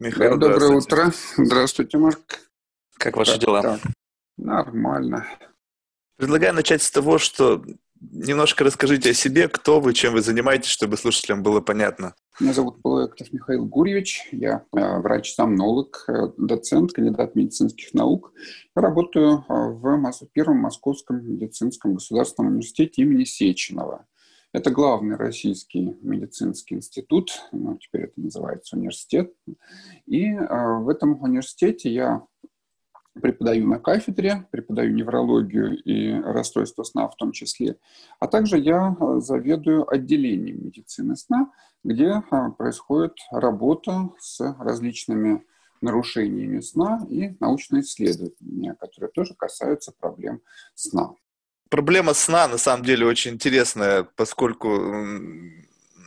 Михаил, доброе утро. Здравствуйте, Марк. Как ваши дела? Так, нормально. Предлагаю начать с того, что немножко расскажите о себе, кто вы, чем вы занимаетесь, чтобы слушателям было понятно. Меня зовут Полуэктов Михаил Гурьевич. Я э, врач-сомнолог, э, доцент, кандидат медицинских наук. Работаю э, в Первом Московском медицинском государственном университете имени Сеченова. Это главный российский медицинский институт, ну, теперь это называется университет. И э, в этом университете я преподаю на кафедре, преподаю неврологию и расстройство сна в том числе, а также я заведую отделением медицины сна, где происходит работа с различными нарушениями сна и научные исследования, которые тоже касаются проблем сна проблема сна на самом деле очень интересная, поскольку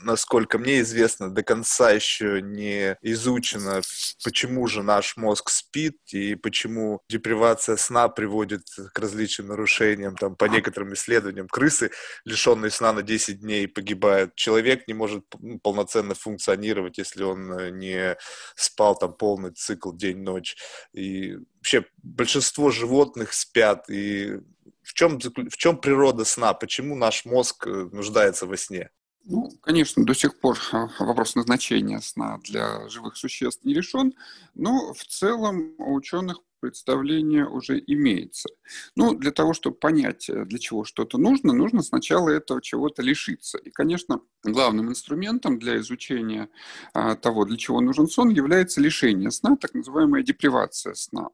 насколько мне известно, до конца еще не изучено, почему же наш мозг спит и почему депривация сна приводит к различным нарушениям. Там, по некоторым исследованиям, крысы, лишенные сна на 10 дней, погибают. Человек не может полноценно функционировать, если он э, не спал там полный цикл день-ночь. И вообще большинство животных спят, и в чем, в чем природа сна? Почему наш мозг э, нуждается во сне? Ну, конечно, до сих пор а, вопрос назначения сна для живых существ не решен, но в целом у ученых представление уже имеется. Ну, для того, чтобы понять, э, для чего что-то нужно, нужно сначала этого чего-то лишиться. И, конечно, главным инструментом для изучения а, того, для чего нужен сон, является лишение сна, так называемая депривация сна.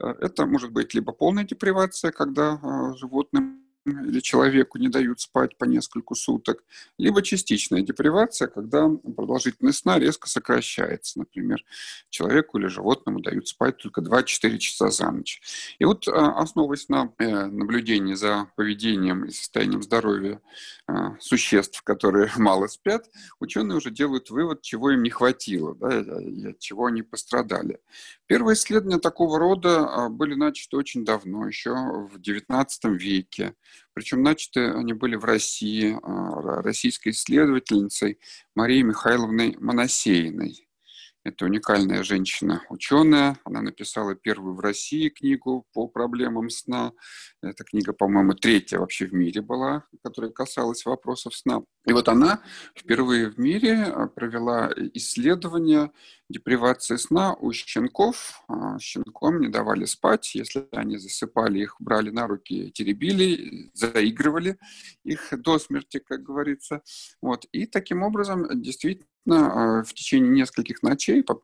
Э, это может быть либо полная депривация, когда а, животным или человеку не дают спать по несколько суток, либо частичная депривация, когда продолжительность сна резко сокращается. Например, человеку или животному дают спать только 2-4 часа за ночь. И вот а, основываясь на э, наблюдении за поведением и состоянием здоровья а, существ, которые мало спят, ученые уже делают вывод, чего им не хватило, да, и от чего они пострадали. Первые исследования такого рода а, были начаты очень давно, еще в XIX веке. Причем начаты они были в России а, российской исследовательницей Марией Михайловной Моносеиной. Это уникальная женщина-ученая. Она написала первую в России книгу по проблемам сна. Эта книга, по-моему, третья вообще в мире была, которая касалась вопросов сна. И вот она впервые в мире а, провела исследование депривации сна у щенков. А, щенкам не давали спать. Если они засыпали, их брали на руки, теребили, заигрывали их до смерти, как говорится. Вот. И таким образом действительно в течение нескольких ночей, по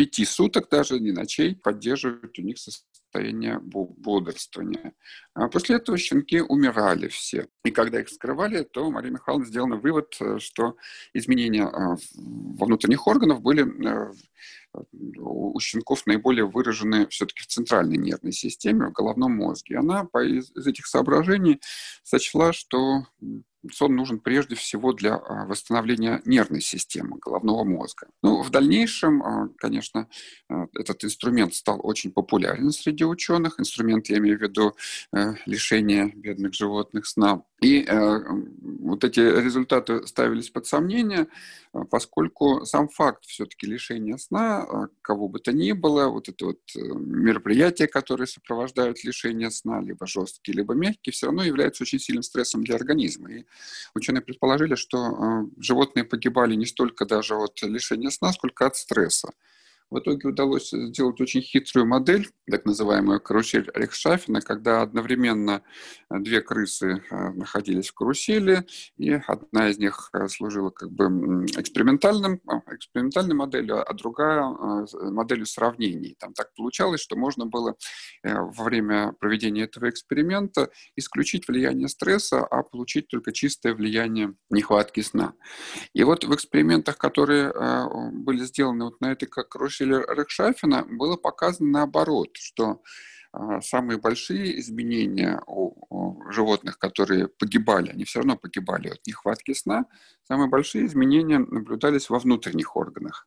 пяти суток даже, не ночей, поддерживают у них состояние бодрствования. А после этого щенки умирали все. И когда их вскрывали, то Мария Михайловна сделала вывод, э, что изменения а, во внутренних органах были э, у щенков наиболее выражены все-таки в центральной нервной системе, в головном мозге. Она из этих соображений сочла, что сон нужен прежде всего для а, восстановления нервной системы, головного мозга. Ну, в дальнейшем, а, конечно, а, этот инструмент стал очень популярен среди ученых. Инструмент, я имею в виду э, лишение бедных животных сна. И э, вот эти результаты ставились под сомнение, поскольку сам факт все-таки лишения сна, кого бы то ни было, вот это вот э, мероприятия, которые сопровождают лишение сна, либо жесткие, либо мягкие, все равно являются очень сильным стрессом для организма. И ученые предположили, что э, животные погибали не столько даже от лишения сна, сколько от стресса. В итоге удалось сделать очень хитрую модель, так называемую карусель Рейхшафена, когда одновременно две крысы э, находились в карусели, и одна из них э, служила как бы экспериментальным, э, экспериментальной моделью, а другая моделью сравнений. Там так получалось, что можно было во время проведения этого эксперимента исключить влияние стресса, а получить только чистое влияние нехватки сна. И вот в экспериментах, которые были сделаны вот на этой карусели Рекшафина, было показано наоборот, что самые большие изменения у, животных, которые погибали, они все равно погибали от нехватки сна, самые большие изменения наблюдались во внутренних органах.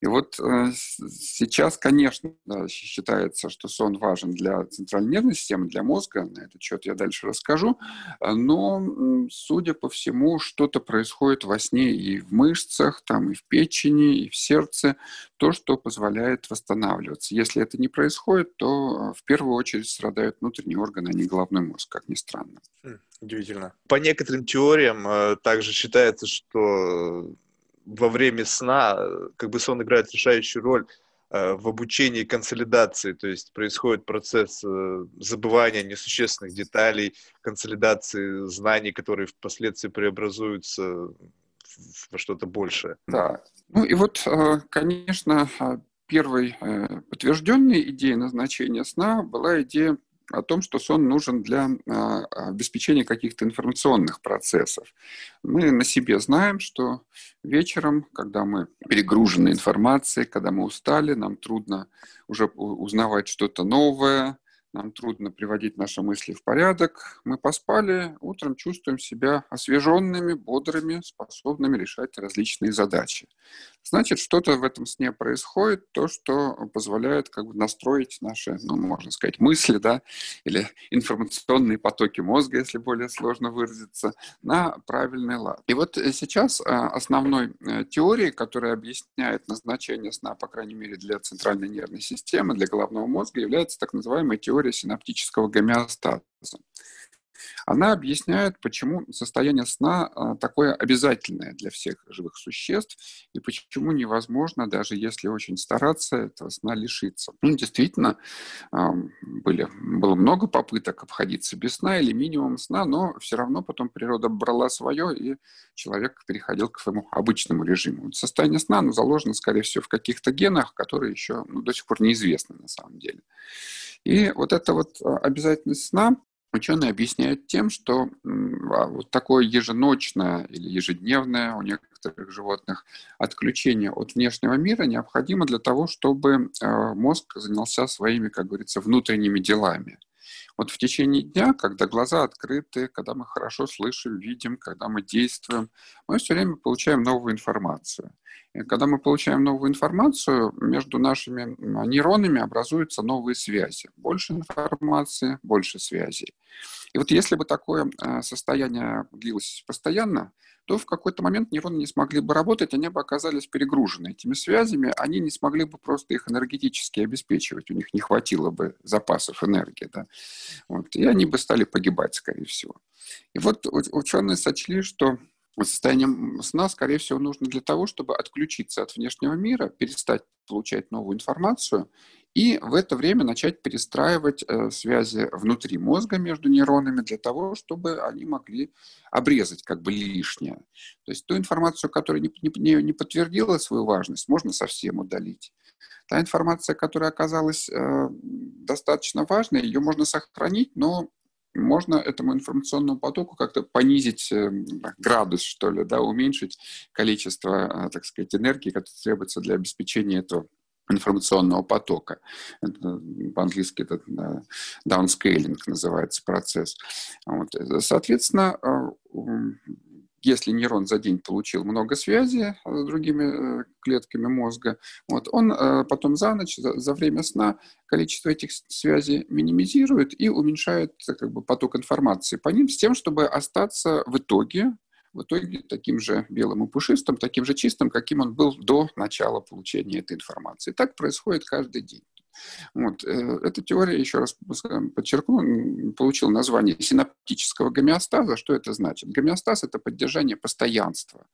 И вот э, сейчас, конечно, считается, что сон важен для центральной нервной системы, для мозга, на этот счет я дальше расскажу, но, судя по всему, что-то происходит во сне и в мышцах, там, и в печени, и в сердце, то, что позволяет восстанавливаться. Если это не происходит, то э, в первую очередь страдают внутренние органы, а не головной мозг, как ни странно. Хм, удивительно. По некоторым теориям э, также считается, что во время сна как бы сон играет решающую роль э, в обучении консолидации, то есть происходит процесс забывания несущественных деталей, консолидации знаний, которые впоследствии преобразуются во что-то большее. Да. Ну и вот, э, конечно, э, первой э, подтвержденной идеей назначения сна была идея о том, что сон нужен для обеспечения каких-то информационных процессов. Мы на себе знаем, что вечером, когда мы перегружены информацией, когда мы устали, нам трудно уже узнавать что-то новое, нам трудно приводить наши мысли в порядок. Мы поспали, утром чувствуем себя освеженными, бодрыми, способными решать различные задачи. Значит, что-то в этом сне происходит, то, что позволяет как бы настроить наши, ну, можно сказать, мысли, да, или информационные потоки мозга, если более сложно выразиться, на правильный лад. И вот сейчас а, основной э, теорией, которая объясняет назначение сна, по крайней мере, для центральной нервной системы, для головного мозга, является так называемая теория синаптического гомеостаза. Она объясняет, почему состояние сна а, такое обязательное для всех живых существ и почему невозможно, даже если очень стараться, этого сна лишиться. Ну, действительно, были, было много попыток обходиться без сна или минимум сна, но все равно потом природа брала свое, и человек переходил к своему обычному режиму. Состояние сна оно заложено, скорее всего, в каких-то генах, которые еще ну, до сих пор неизвестны на самом деле. И вот эта вот а, обязательность сна ученые объясняют тем, что а, вот такое еженочное или ежедневное у некоторых животных отключение от внешнего мира необходимо для того, чтобы а, мозг занялся своими, как говорится, внутренними делами. Вот в течение дня, когда глаза открыты, когда мы хорошо слышим, видим, когда мы действуем, мы все время получаем новую информацию. И когда мы получаем новую информацию, между нашими нейронами образуются новые связи. Больше информации, больше связей. И вот если бы такое э, состояние длилось постоянно, то в какой-то момент нейроны не смогли бы работать, они бы оказались перегружены этими связями, они не смогли бы просто их энергетически обеспечивать, у них не хватило бы запасов энергии. Да? Вот, и они бы стали погибать, скорее всего. И вот ученые сочли, что состояние сна, скорее всего, нужно для того, чтобы отключиться от внешнего мира, перестать получать новую информацию и в это время начать перестраивать э, связи внутри мозга между нейронами для того, чтобы они могли обрезать как бы лишнее. То есть ту информацию, которая не, не, не подтвердила свою важность, можно совсем удалить. Та информация, которая оказалась э, достаточно важной, ее можно сохранить, но можно этому информационному потоку как-то понизить э, градус, что ли, да, уменьшить количество, э, так сказать, энергии, которая требуется для обеспечения этого информационного потока. По-английски это downscaling называется процесс. Вот. Соответственно, э, если нейрон за день получил много связи с другими э, клетками мозга, вот, он э, потом за ночь, за, за время сна количество этих связей минимизирует и уменьшает как бы, поток информации по ним с тем, чтобы остаться в итоге в итоге таким же белым и пушистым, таким же чистым, каким он был до начала получения этой информации. Так происходит каждый день. Вот. Э, эта теория, еще раз подчеркну, получила название синаптического гомеостаза. Что это значит? Гомеостаз – это поддержание постоянства.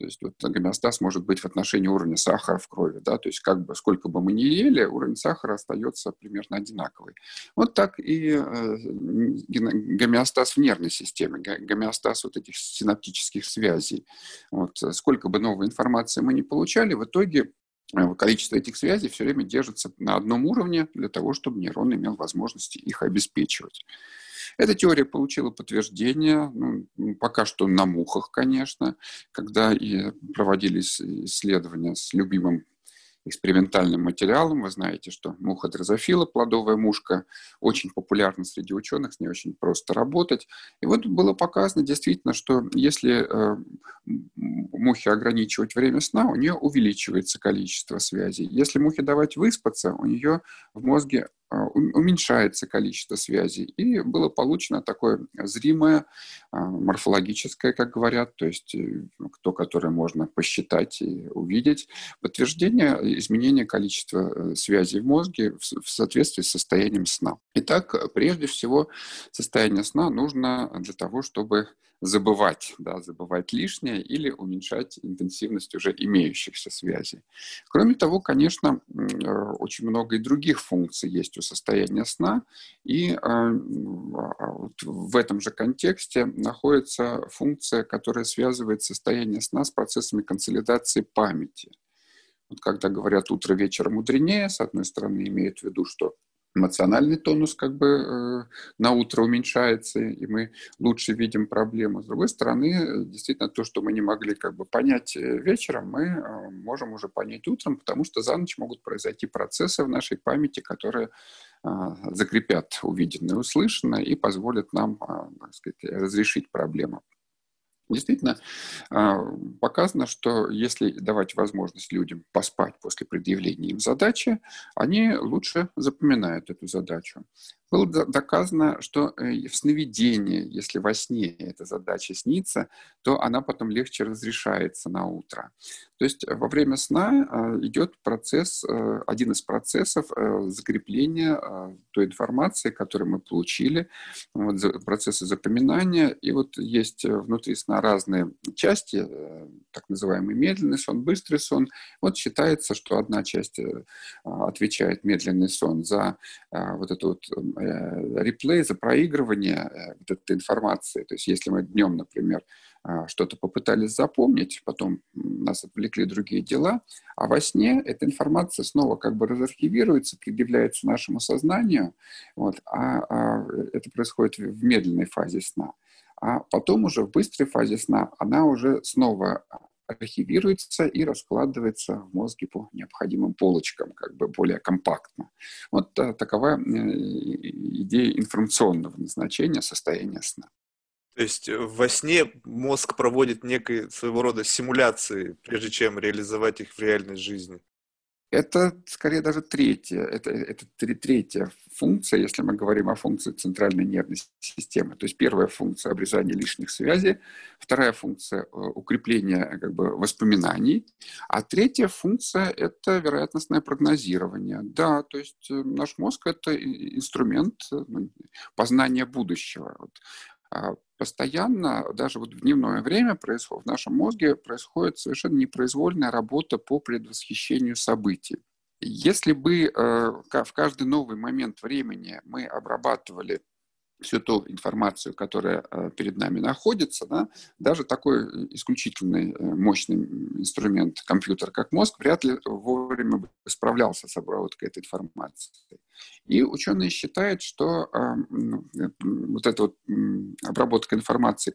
То есть вот гомеостаз может быть в отношении уровня сахара в крови, да, то есть как бы сколько бы мы ни ели, уровень сахара остается примерно одинаковый. Вот так и э, гомеостаз в нервной системе, гомеостаз вот этих синаптических связей. Вот, сколько бы новой информации мы не получали, в итоге э, количество этих связей все время держится на одном уровне для того, чтобы нейрон имел возможность их обеспечивать. Эта теория получила подтверждение, ну, пока что на мухах, конечно, когда и проводились исследования с любимым экспериментальным материалом. Вы знаете, что муха дрозофила, плодовая мушка, очень популярна среди ученых, с ней очень просто работать. И вот было показано действительно, что если э, мухе ограничивать время сна, у нее увеличивается количество связей. Если мухе давать выспаться, у нее в мозге уменьшается количество связей. И было получено такое зримое, а, морфологическое, как говорят, то есть э, то, которое можно посчитать и увидеть, подтверждение изменения количества э, связей в мозге в соответствии с состоянием сна. Итак, прежде всего, состояние сна нужно для того, чтобы забывать, да, забывать лишнее или уменьшать интенсивность уже имеющихся связей. Кроме того, конечно, э, очень много и других функций есть у состояния сна, и а, в этом же контексте находится функция, которая связывает состояние сна с процессами консолидации памяти. Вот когда говорят «утро вечера мудренее», с одной стороны, имеют в виду, что эмоциональный тонус как бы э, на утро уменьшается, и мы лучше видим проблему. С другой стороны, действительно, то, что мы не могли как бы понять э, вечером, мы э, можем уже понять утром, потому что за ночь могут произойти процессы в нашей памяти, которые э, закрепят увиденное и услышанное и позволят нам, э, так сказать, разрешить проблему. Действительно, а, показано, что если давать возможность людям поспать после предъявления им задачи, они лучше запоминают эту задачу было доказано, что э, в сновидении, если во сне эта задача снится, то она потом легче разрешается на утро. То есть во время сна э, идет процесс, э, один из процессов закрепления той информации, которую мы получили, вот, процессы запоминания. И вот есть внутри сна разные части, так называемый медленный сон, быстрый сон. Вот считается, что одна часть отвечает медленный сон за вот эту вот Э, реплей, за проигрывание э, вот этой информации. То есть если мы днем, например, а, что-то попытались запомнить, потом нас отвлекли другие дела, а во сне эта информация снова как бы разархивируется, предъявляется нашему сознанию, вот, а, а это происходит в медленной фазе сна. А потом уже в быстрой фазе сна она уже снова архивируется и раскладывается в мозге по необходимым полочкам, как бы более компактно. Вот а, такова э, идея информационного назначения состояния сна. То есть э, во сне мозг проводит некой своего рода симуляции, прежде чем реализовать их в реальной жизни. Это скорее даже третья, это, это третья функция, если мы говорим о функции центральной нервной системы. То есть первая функция обрезания лишних связей, вторая функция э, укрепления как бы, воспоминаний, а третья функция – это вероятностное прогнозирование. Да, то есть э, наш мозг – это инструмент э, ну, познания будущего. А постоянно, даже вот в дневное время происходит, в нашем мозге происходит совершенно непроизвольная работа по предвосхищению событий. Если бы э, в каждый новый момент времени мы обрабатывали всю ту информацию, которая э, перед нами находится, да, даже такой исключительный э, мощный инструмент, компьютер, как мозг, вряд ли вовремя бы справлялся с обработкой этой информации. И ученые считают, что э, вот эта вот обработка информации,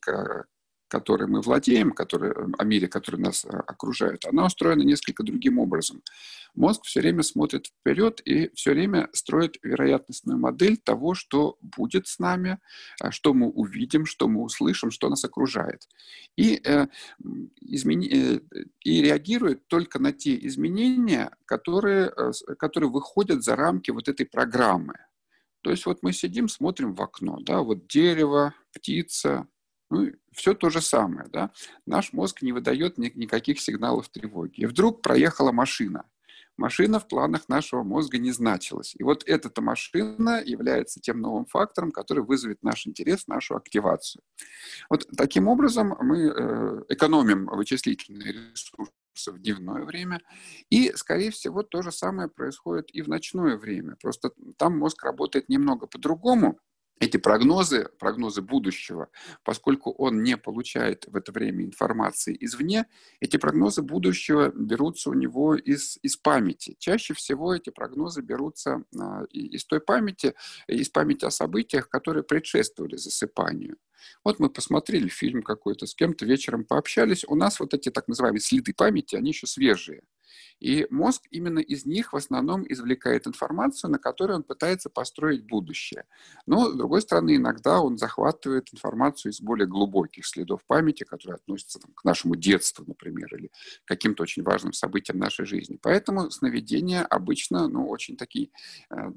которой мы владеем, который, о мире, который нас э, окружает, она устроена несколько другим образом. Мозг все время смотрит вперед и все время строит вероятностную модель того, что будет с нами, э, что мы увидим, что мы услышим, что нас окружает. И, э, измени... Э, и реагирует только на те изменения, которые, которые выходят за рамки вот этой программы. То есть вот мы сидим, смотрим в окно, да, вот дерево, птица, ну, все то же самое, да. Наш мозг не выдает ни, никаких сигналов тревоги. И вдруг проехала машина. Машина в планах нашего мозга не значилась. И вот эта машина является тем новым фактором, который вызовет наш интерес, нашу активацию. Вот таким образом мы э, экономим вычислительные ресурсы в дневное время. И, скорее всего, то же самое происходит и в ночное время. Просто там мозг работает немного по-другому, эти прогнозы, прогнозы будущего, поскольку он не получает в это время информации извне, эти прогнозы будущего берутся у него из, из памяти. Чаще всего эти прогнозы берутся а, из той памяти, из памяти о событиях, которые предшествовали засыпанию. Вот мы посмотрели фильм какой-то, с кем-то вечером пообщались, у нас вот эти так называемые следы памяти, они еще свежие. И мозг именно из них в основном извлекает информацию, на которой он пытается построить будущее. Но, с другой стороны, иногда он захватывает информацию из более глубоких следов памяти, которые относятся там, к нашему детству, например, или каким-то очень важным событиям нашей жизни. Поэтому сновидения обычно ну, очень такие э,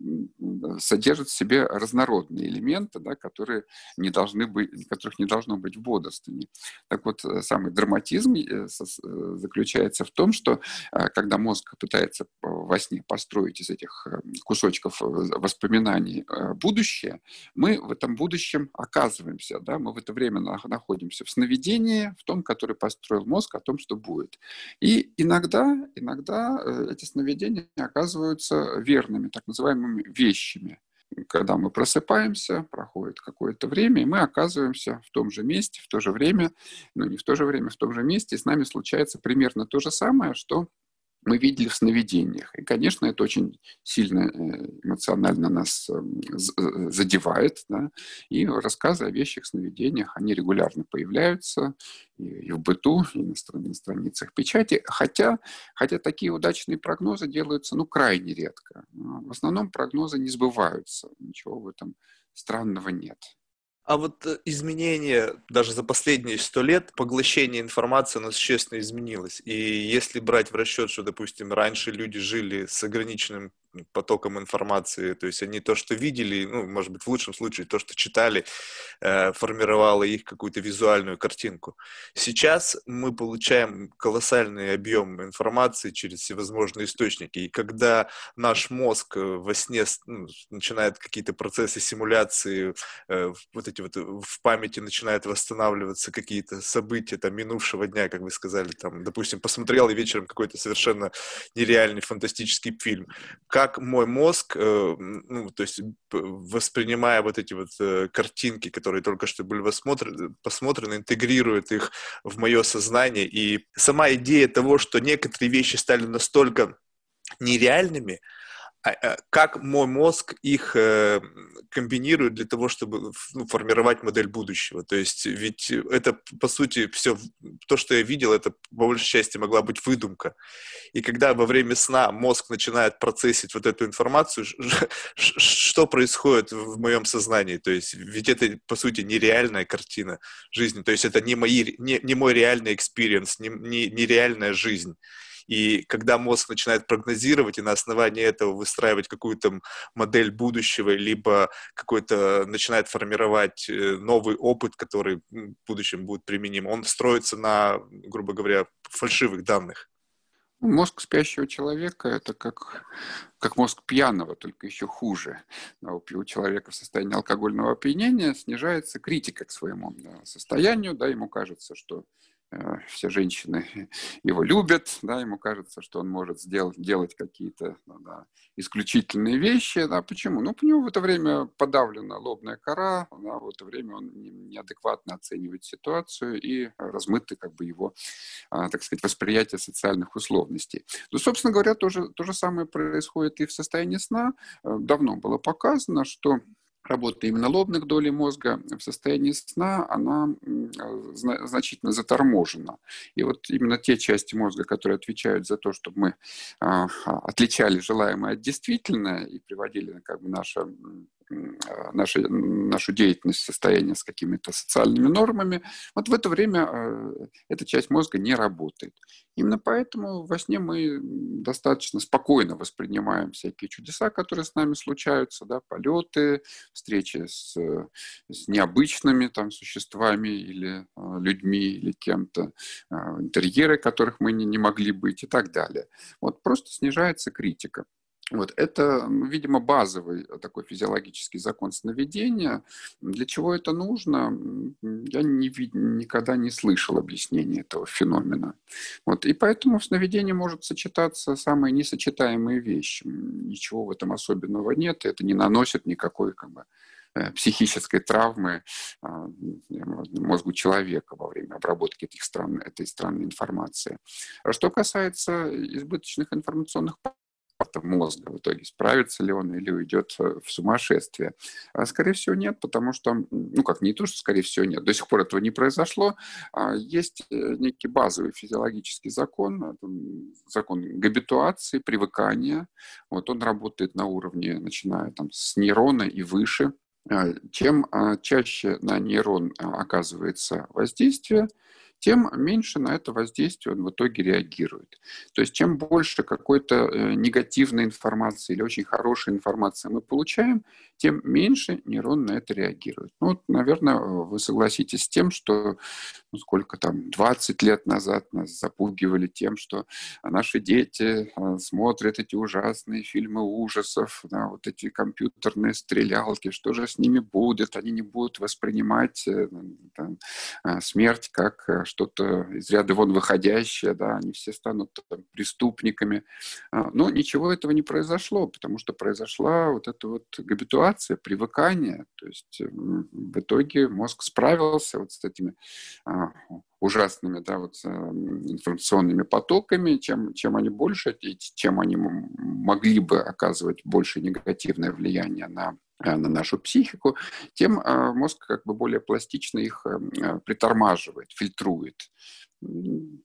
содержат в себе разнородные элементы, да, которые не должны быть, которых не должно быть в бодрствовании. Так вот, э, самый драматизм э, заключается в том, что когда мозг пытается во сне построить из этих кусочков воспоминаний будущее, мы в этом будущем оказываемся, да, мы в это время находимся в сновидении, в том, который построил мозг о том, что будет. И иногда, иногда эти сновидения оказываются верными, так называемыми вещами когда мы просыпаемся, проходит какое-то время, и мы оказываемся в том же месте, в то же время, ну не в то же время, в том же месте, и с нами случается примерно то же самое, что мы видели в сновидениях. И, конечно, это очень сильно э, эмоционально нас эм, э, задевает. Да? И рассказы о вещих сновидениях, они регулярно появляются и в быту, и на страницах печати. Хотя, хотя такие удачные прогнозы делаются ну, крайне редко. В основном прогнозы не сбываются. Ничего в этом странного нет. А вот э, изменение даже за последние сто лет, поглощение информации, оно существенно изменилось. И если брать в расчет, что, допустим, раньше люди жили с ограниченным потоком информации. То есть они то, что видели, ну, может быть, в лучшем случае, то, что читали, э, формировало их какую-то визуальную картинку. Сейчас мы получаем колоссальный объем информации через всевозможные источники. И когда наш мозг э, во сне ну, начинает какие-то процессы симуляции, э, вот эти вот в памяти начинают восстанавливаться какие-то события там, минувшего дня, как вы сказали, там, допустим, посмотрел и вечером какой-то совершенно нереальный фантастический фильм как мой мозг, э, ну, то есть воспринимая вот эти вот э, картинки, которые только что были посмотрены, интегрирует их в мое сознание. И сама идея того, что некоторые вещи стали настолько нереальными, как мой мозг их э, комбинирует для того, чтобы ну, формировать модель будущего. То есть ведь это, по сути, все, то, что я видел, это по большей части могла быть выдумка. И когда во время сна мозг начинает процессить вот эту информацию, что происходит в моем сознании? То есть ведь это, по сути, нереальная картина жизни. То есть это не, мои, не, не мой реальный experience, не, не, не реальная жизнь. И когда мозг начинает прогнозировать и на основании этого выстраивать какую-то модель будущего, либо какой-то начинает формировать э, новый опыт, который в будущем будет применим, он строится на, грубо говоря, фальшивых данных. Мозг спящего человека – это как, как мозг пьяного, только еще хуже. У человека в состоянии алкогольного опьянения снижается критика к своему состоянию, да, ему кажется, что Э, все женщины его любят, да, ему кажется, что он может сделать, делать какие-то ну, да, исключительные вещи. Да, почему? Ну, у него в это время подавлена лобная кора, да, в это время он неадекватно оценивает ситуацию и размыты как бы его, а, так сказать, восприятие социальных условностей. Ну, собственно говоря, то же, то же самое происходит и в состоянии сна. Э, давно было показано, что работа именно лобных долей мозга в состоянии сна, она значительно заторможена. И вот именно те части мозга, которые отвечают за то, чтобы мы а, отличали желаемое от действительного и приводили как бы наше а, нашу, нашу деятельность, состояние с какими-то социальными нормами, вот в это время а, эта часть мозга не работает. Именно поэтому во сне мы достаточно спокойно воспринимаем всякие чудеса, которые с нами случаются, да, полеты, встречи с, с необычными там, существами или а, людьми, или кем-то, интерьеры, которых мы не, не могли быть и так далее. Вот просто снижается критика. Вот это, видимо, базовый такой физиологический закон сновидения. Для чего это нужно? Я не, никогда не слышал объяснения этого феномена. Вот. И поэтому в сновидении может сочетаться самые несочетаемые вещи. Ничего в этом особенного нет, это не наносит никакой как бы, э, психической травмы а, мозгу человека во время обработки этих стран, этой странной информации. А что касается избыточных информационных аппарата мозга в итоге, справится ли он или уйдет в сумасшествие. А, скорее всего, нет, потому что, ну как, не то, что скорее всего нет, до сих пор этого не произошло. А, есть э, некий базовый физиологический закон, закон габитуации, привыкания. Вот он работает на уровне, начиная там с нейрона и выше. А, чем чаще на нейрон оказывается воздействие, тем меньше на это воздействие он в итоге реагирует. То есть чем больше какой-то э, негативной информации или очень хорошей информации мы получаем, тем меньше нейрон на это реагирует. Ну, вот, наверное, вы согласитесь с тем, что ну, сколько там, 20 лет назад нас запугивали тем, что наши дети а, смотрят эти ужасные фильмы ужасов, да, вот эти компьютерные стрелялки, что же с ними будет, они не будут воспринимать э, там, а, смерть как э, что-то из ряда вон выходящее, да, они все станут там, преступниками. А, но ничего этого не произошло, потому что произошла вот эта вот габитуация, привыкание. То есть в итоге мозг справился вот с этими а, ужасными да, вот, информационными потоками, чем, чем они больше, чем они могли бы оказывать больше негативное влияние на Э, на нашу психику, тем э, мозг как бы более пластично их э, притормаживает, фильтрует.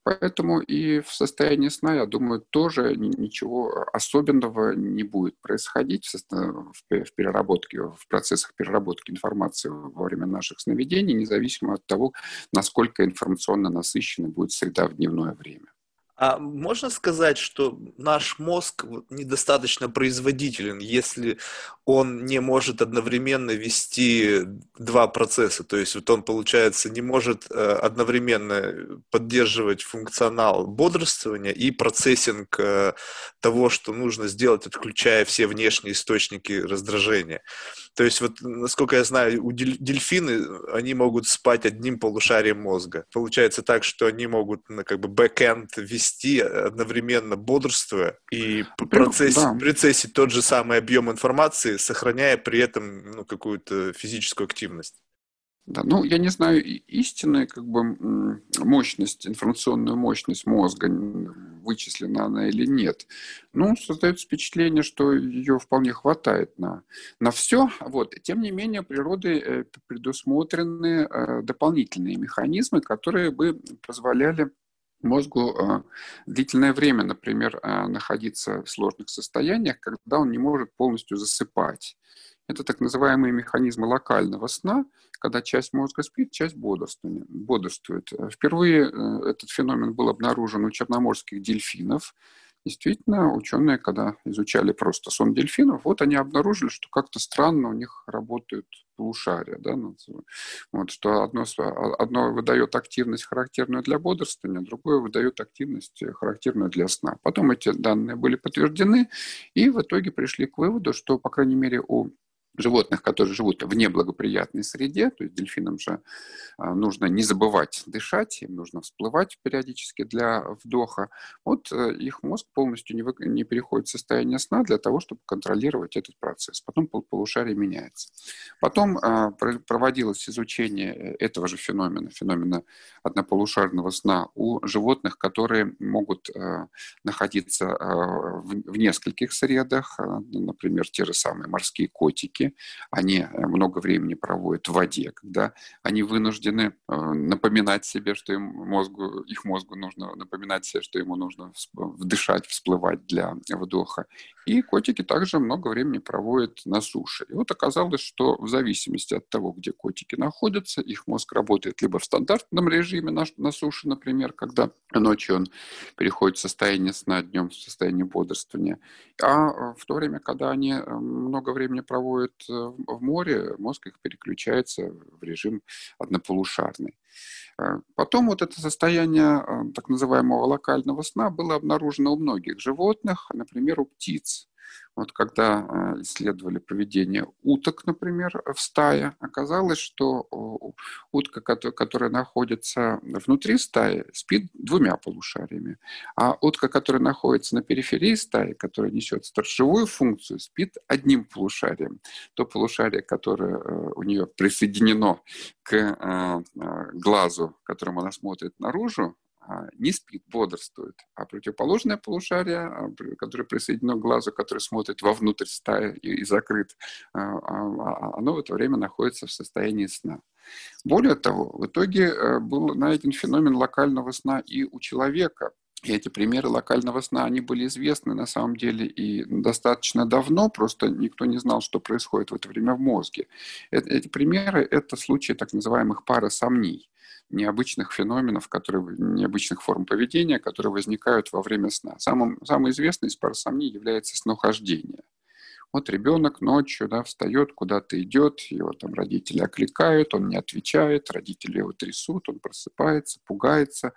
Поэтому и в состоянии сна, я думаю, тоже ничего особенного не будет происходить в переработке, в процессах переработки информации во время наших сновидений, независимо от того, насколько информационно насыщена будет среда в дневное время. А можно сказать, что наш мозг недостаточно производителен, если он не может одновременно вести два процесса? То есть вот он, получается, не может э, одновременно поддерживать функционал бодрствования и процессинг э, того, что нужно сделать, отключая все внешние источники раздражения. То есть вот, насколько я знаю, у дельфины, они могут спать одним полушарием мозга. Получается так, что они могут ну, как бы бэкэнд вести одновременно бодрствуя и процесс, да. процессе тот же самый объем информации, сохраняя при этом ну, какую-то физическую активность. Да, ну, я не знаю истинная как бы мощность, информационную мощность мозга, вычислена она или нет. Ну, создается впечатление, что ее вполне хватает на, на все. Вот. Тем не менее, природой э, предусмотрены э, дополнительные механизмы, которые бы позволяли мозгу э, длительное время, например, находиться в сложных состояниях, когда он не может полностью засыпать. Это так называемые механизмы локального сна, когда часть мозга спит, часть бодрствует. Впервые э, этот феномен был обнаружен у черноморских дельфинов. Действительно, ученые, когда изучали просто сон дельфинов, вот они обнаружили, что как-то странно у них работают полушария, да, вот, что одно, одно выдает активность, характерную для бодрствования, другое выдает активность, характерную для сна. Потом эти данные были подтверждены, и в итоге пришли к выводу, что, по крайней мере, у животных, которые живут в неблагоприятной среде, то есть дельфинам же а, нужно не забывать дышать, им нужно всплывать периодически для вдоха. Вот э, их мозг полностью не, вы, не переходит в состояние сна для того, чтобы контролировать этот процесс. Потом полушарие меняется. Потом а, проводилось изучение э, этого же феномена, феномена однополушарного сна у животных, которые могут э, находиться в нескольких средах, например, те же самые морские котики, рыбки, они э, много времени проводят в воде, когда они вынуждены э, напоминать себе, что им мозгу, их мозгу нужно напоминать себе, что ему нужно вдышать, всплывать для вдоха. И котики также много времени проводят на суше. И вот оказалось, что в зависимости от того, где котики находятся, их мозг работает либо в стандартном режиме на, на суше, например, когда ночью он переходит в состояние сна, днем в состояние бодрствования, а э, в то время, когда они много времени проводят уходят э, в море, мозг их переключается в режим однополушарный. Э, потом вот это состояние э, так называемого локального сна было обнаружено у многих животных, например, у птиц. Вот когда э, исследовали поведение уток, например, в стае, оказалось, что утка, которая находится внутри стаи, спит двумя полушариями, а утка, которая находится на периферии стаи, которая несет сторожевую функцию, спит одним полушарием. То полушарие, которое э, у нее присоединено к э, глазу, которым она смотрит наружу, не спит, бодрствует. А противоположное полушарие, а, которое присоединено к глазу, который смотрит вовнутрь стаи и закрыт, оно в это время находится в состоянии сна. Более того, в итоге э, был найден феномен локального сна и у человека. И эти примеры локального сна, они были известны на самом деле и достаточно давно, просто никто не знал, что происходит в это время в мозге. Эти примеры – это случаи так называемых парасомний необычных феноменов, которые, необычных форм поведения, которые возникают во время сна. Самым, самый известный из парасомний является снохождение. Вот ребенок ночью да, встает, куда-то идет, его там родители окликают, он не отвечает, родители его трясут, он просыпается, пугается.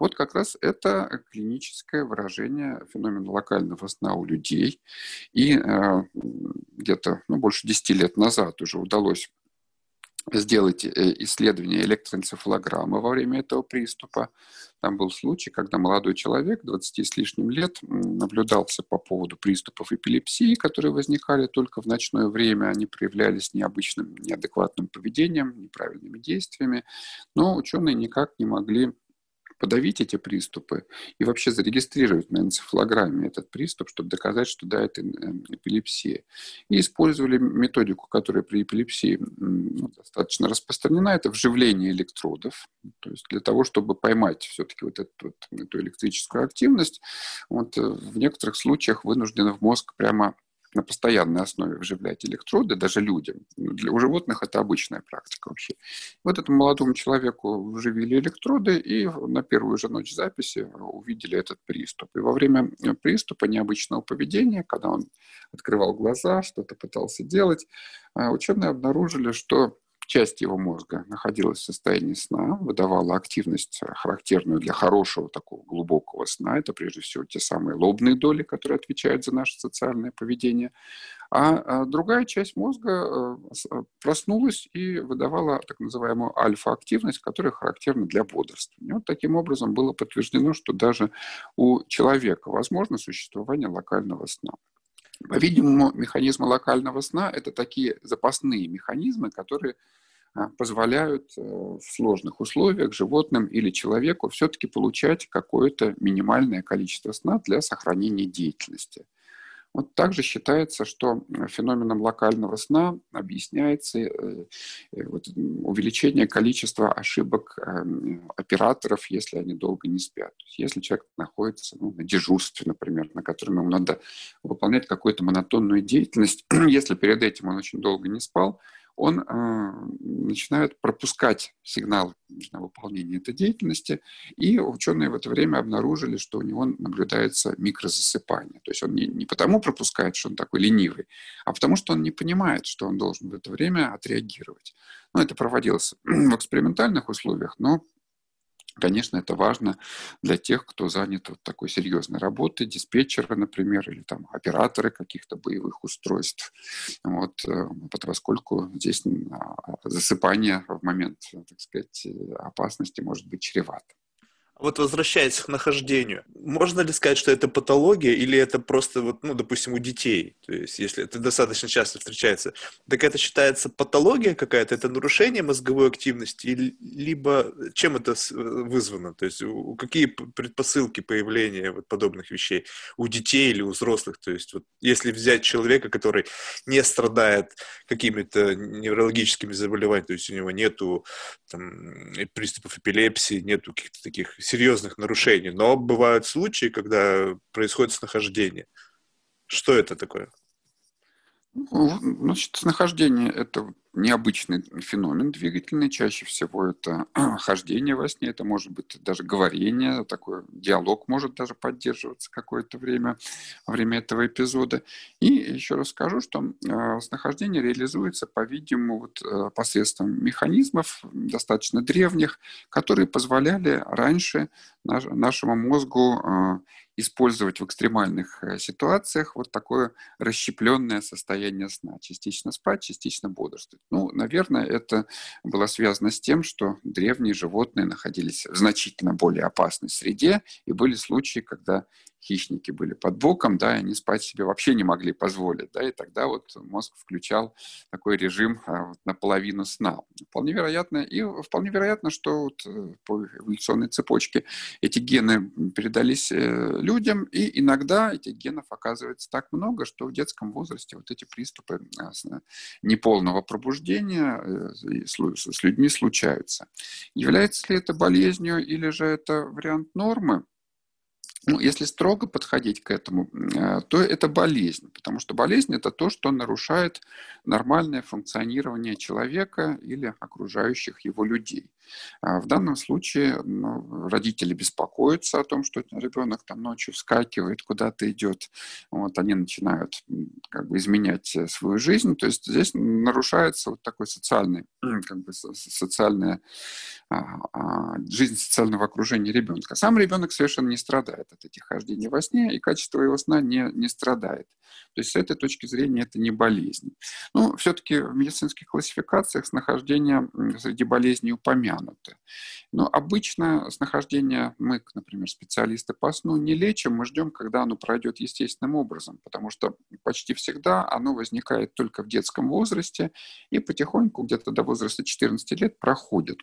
Вот как раз это клиническое выражение феномена локального сна у людей. И э, где-то ну, больше 10 лет назад уже удалось сделать э, исследование электроэнцефалограммы во время этого приступа. Там был случай, когда молодой человек, 20 с лишним лет, наблюдался по поводу приступов эпилепсии, которые возникали только в ночное время. Они проявлялись необычным, неадекватным поведением, неправильными действиями. Но ученые никак не могли подавить эти приступы и вообще зарегистрировать на энцефалограмме этот приступ, чтобы доказать, что да, это эм, эпилепсия. И использовали методику, которая при эпилепсии ну, достаточно распространена, это вживление электродов. То есть для того, чтобы поймать все-таки вот эту, эту электрическую активность, вот, э, в некоторых случаях вынуждены в мозг прямо на постоянной основе вживлять электроды даже людям. Ну, для, у животных это обычная практика вообще. Вот этому молодому человеку вживили электроды и на первую же ночь записи увидели этот приступ. И во время приступа необычного поведения, когда он открывал глаза, что-то пытался делать, а, ученые обнаружили, что часть его мозга находилась в состоянии сна, выдавала активность, э, характерную для хорошего такого глубокого сна. Это прежде всего те самые лобные доли, которые отвечают за наше социальное поведение. А, а другая часть мозга э, э, проснулась и выдавала так называемую альфа-активность, которая характерна для бодрствования. Вот таким образом было подтверждено, что даже у человека возможно существование локального сна. По-видимому, механизмы локального сна – это такие запасные механизмы, которые позволяют э, в сложных условиях животным или человеку все-таки получать какое-то минимальное количество сна для сохранения деятельности. Вот также считается, что феноменом локального сна объясняется э, э, увеличение количества ошибок операторов, если они долго не спят. То есть, если человек находится ну, на дежурстве, например, на котором ему надо выполнять какую-то монотонную деятельность, если перед этим он очень долго не спал, он э, начинает пропускать сигнал на выполнение этой деятельности, и ученые в это время обнаружили, что у него наблюдается микрозасыпание. То есть он не, не потому пропускает, что он такой ленивый, а потому что он не понимает, что он должен в это время отреагировать. Ну, это проводилось в экспериментальных условиях, но Конечно, это важно для тех, кто занят вот такой серьезной работой, диспетчеры, например, или там операторы каких-то боевых устройств, вот, э, поскольку здесь а, засыпание в момент, так сказать, опасности может быть чревато. Вот возвращаясь к нахождению, можно ли сказать, что это патология или это просто, вот, ну, допустим, у детей? То есть, если это достаточно часто встречается, так это считается патология какая-то, это нарушение мозговой активности, либо чем это вызвано? То есть, какие предпосылки появления вот подобных вещей у детей или у взрослых? То есть, вот, если взять человека, который не страдает какими-то неврологическими заболеваниями, то есть у него нету там, приступов эпилепсии, нету каких-то таких серьезных нарушений, но бывают случаи, когда происходит снахождение. Что это такое? Ну, значит, снахождение – это необычный феномен двигательный. Чаще всего это хождение во сне, это может быть даже говорение, такой диалог может даже поддерживаться какое-то время во время этого эпизода. И еще раз скажу, что э, снахождение реализуется, по-видимому, вот, э, посредством механизмов достаточно древних, которые позволяли раньше наш, нашему мозгу э, использовать в экстремальных э, ситуациях вот такое расщепленное состояние сна. Частично спать, частично бодрствовать. Ну, наверное, это было связано с тем, что древние животные находились в значительно более опасной среде, и были случаи, когда хищники были под боком, да, и они спать себе вообще не могли позволить, да, и тогда вот мозг включал такой режим а, вот, наполовину сна. Вполне вероятно, и вполне вероятно, что вот э, по эволюционной цепочке эти гены передались э, людям, и иногда этих генов оказывается так много, что в детском возрасте вот эти приступы э, неполного пробуждения с людьми случаются. Является ли это болезнью или же это вариант нормы? Ну, если строго подходить к этому, э, то это болезнь, потому что болезнь – это то, что нарушает нормальное функционирование человека или окружающих его людей. А в данном случае ну, родители беспокоятся о том, что ребенок там ночью вскакивает, куда-то идет. Вот, они начинают как бы изменять э, свою жизнь. То есть здесь нарушается вот такой социальный, как бы социальная а, а, жизнь социального окружения ребенка. Сам ребенок совершенно не страдает от этих хождений во сне, и качество его сна не, не страдает. То есть с этой точки зрения это не болезнь. Но все-таки в медицинских классификациях снахождение среди болезней упомянуто. Но обычно снахождение мы, например, специалисты по сну, не лечим, мы ждем, когда оно пройдет естественным образом, потому что почти всегда оно возникает только в детском возрасте и потихоньку где-то до возраста 14 лет проходит